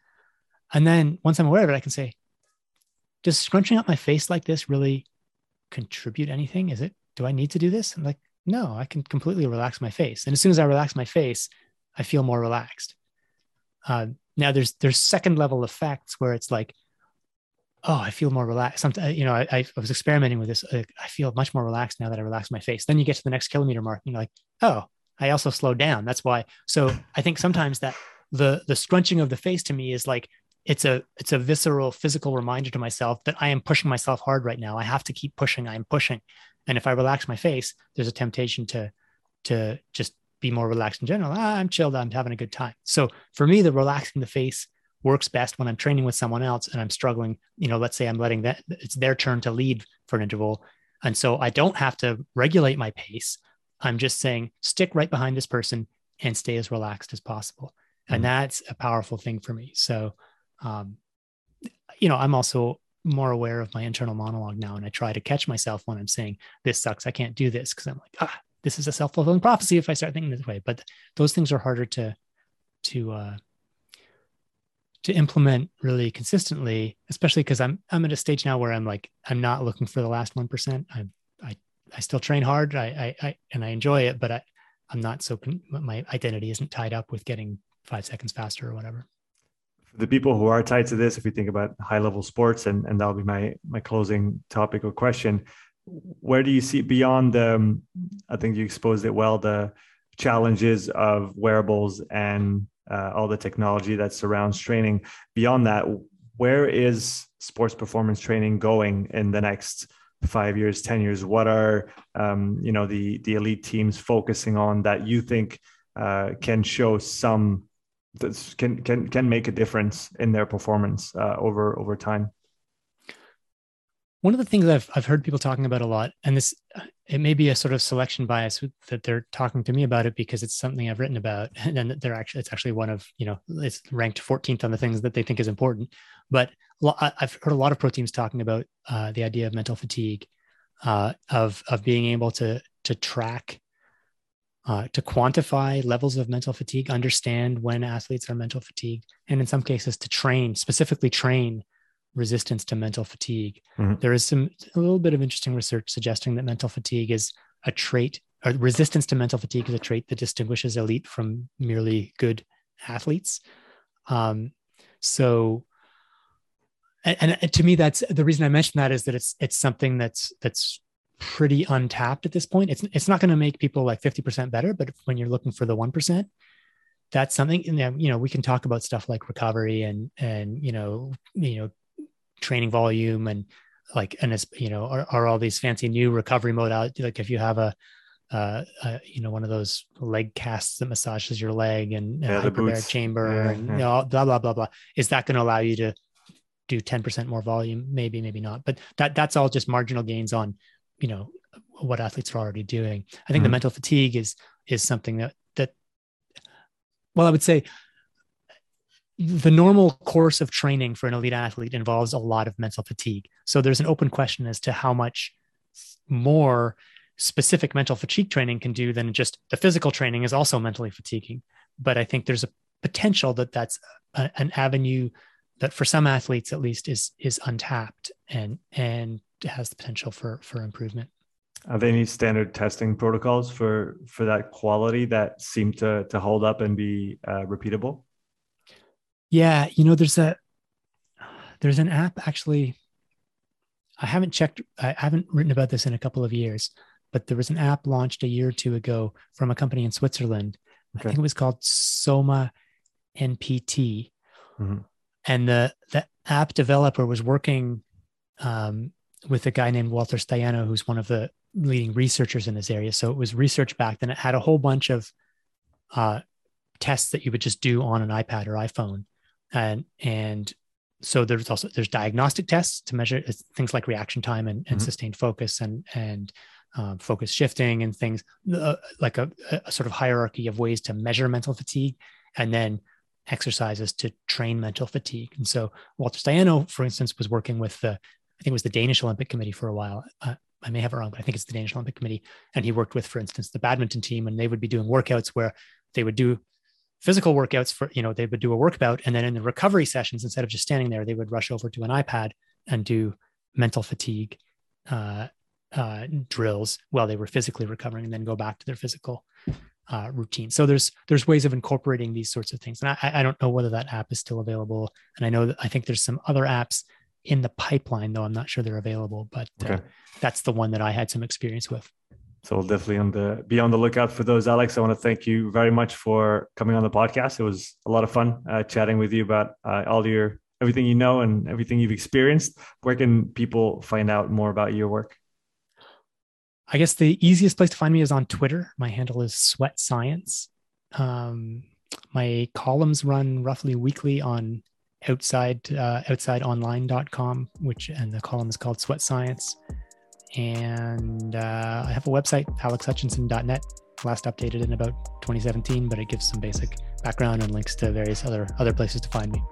And then once I'm aware of it, I can say, does scrunching up my face like this really contribute anything? Is it, do I need to do this? I'm like, no, I can completely relax my face. And as soon as I relax my face, I feel more relaxed. Uh, now there's there's second level effects where it's like, oh, I feel more relaxed. Sometimes, you know, I, I was experimenting with this. I feel much more relaxed now that I relax my face. Then you get to the next kilometer mark, and you're like, oh, I also slowed down. That's why. So I think sometimes that the the scrunching of the face to me is like it's a it's a visceral physical reminder to myself that I am pushing myself hard right now. I have to keep pushing. I am pushing. And if I relax my face, there's a temptation to to just be more relaxed in general. Ah, I'm chilled. I'm having a good time. So for me, the relaxing the face works best when I'm training with someone else and I'm struggling. You know, let's say I'm letting that it's their turn to lead for an interval. And so I don't have to regulate my pace. I'm just saying, stick right behind this person and stay as relaxed as possible. Mm-hmm. And that's a powerful thing for me. So um, you know, I'm also more aware of my internal monologue now, and I try to catch myself when I'm saying, "This sucks. I can't do this," because I'm like, "Ah, this is a self fulfilling prophecy if I start thinking this way." But those things are harder to to uh, to implement really consistently, especially because I'm I'm at a stage now where I'm like I'm not looking for the last one percent. I I I still train hard. I I, I and I enjoy it, but I I'm not so my identity isn't tied up with getting five seconds faster or whatever the people who are tied to this, if we think about high level sports, and, and that'll be my my closing topic or question, where do you see beyond the? Um, I think you exposed it well. The challenges of wearables and uh, all the technology that surrounds training. Beyond that, where is sports performance training going in the next five years, ten years? What are um, you know the the elite teams focusing on that you think uh, can show some that can can can make a difference in their performance uh, over over time. One of the things I've I've heard people talking about a lot, and this it may be a sort of selection bias that they're talking to me about it because it's something I've written about, and they're actually it's actually one of you know it's ranked 14th on the things that they think is important. But I've heard a lot of pro teams talking about uh, the idea of mental fatigue, uh, of of being able to to track uh, to quantify levels of mental fatigue, understand when athletes are mental fatigue, and in some cases to train, specifically train resistance to mental fatigue. Mm-hmm. There is some a little bit of interesting research suggesting that mental fatigue is a trait, or resistance to mental fatigue is a trait that distinguishes elite from merely good athletes. Um, so, and, and to me, that's the reason I mentioned that is that it's it's something that's that's pretty untapped at this point. It's it's not going to make people like 50% better, but when you're looking for the 1%, that's something and you know we can talk about stuff like recovery and and you know you know training volume and like and it's you know are, are all these fancy new recovery modalities like if you have a uh, uh, you know, one of those leg casts that massages your leg and, and yeah, hyperbaric chamber yeah, and yeah. you know, blah blah blah blah. Is that going to allow you to do 10% more volume? Maybe, maybe not. But that that's all just marginal gains on, you know, what athletes are already doing. I think mm-hmm. the mental fatigue is is something that that well, I would say the normal course of training for an elite athlete involves a lot of mental fatigue. So there's an open question as to how much more specific mental fatigue training can do than just the physical training is also mentally fatiguing. But I think there's a potential that that's a, an avenue that for some athletes at least is is untapped and and has the potential for for improvement. Are there any standard testing protocols for for that quality that seem to to hold up and be uh, repeatable? Yeah, you know, there's a there's an app actually. I haven't checked. I haven't written about this in a couple of years, but there was an app launched a year or two ago from a company in Switzerland. Okay. I think it was called Soma NPT. Mm-hmm. And the, the app developer was working um, with a guy named Walter Staiano, who's one of the leading researchers in this area. So it was research backed and it had a whole bunch of uh, tests that you would just do on an iPad or iPhone. And, and so there's also there's diagnostic tests to measure things like reaction time and, and mm-hmm. sustained focus and and um, focus shifting and things uh, like a, a, sort of hierarchy of ways to measure mental fatigue and then exercises to train mental fatigue. And so Walter Staiano, for instance, was working with the, I think it was the Danish Olympic Committee for a while. Uh, I may have it wrong, but I think it's the Danish Olympic Committee. And he worked with, for instance, the badminton team, and they would be doing workouts where they would do physical workouts for, you know, they would do a workout. And then in the recovery sessions, instead of just standing there, they would rush over to an iPad and do mental fatigue uh, uh, drills while they were physically recovering and then go back to their physical uh, routine. So there's there's ways of incorporating these sorts of things. And I, I don't know whether that app is still available. And I know that I think there's some other apps in the pipeline, though I'm not sure they're available. But uh, okay. uh, that's the one that I had some experience with. So we'll definitely on the be on the lookout for those, Alex. I want to thank you very much for coming on the podcast. It was a lot of fun uh, chatting with you about uh, all your everything you know and everything you've experienced. Where can people find out more about your work? I guess the easiest place to find me is on Twitter. My handle is Sweat Science. Um, my columns run roughly weekly on outside uh, outsideonline.com, which and the column is called Sweat Science. And uh, I have a website, alexhutchinson.net, last updated in about 2017, but it gives some basic background and links to various other other places to find me.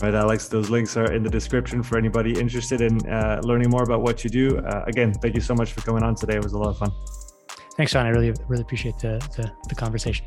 Right, Alex, those links are in the description for anybody interested in uh, learning more about what you do. Uh, again, thank you so much for coming on today. It was a lot of fun. Thanks, Sean. I really, really appreciate the, the, the conversation.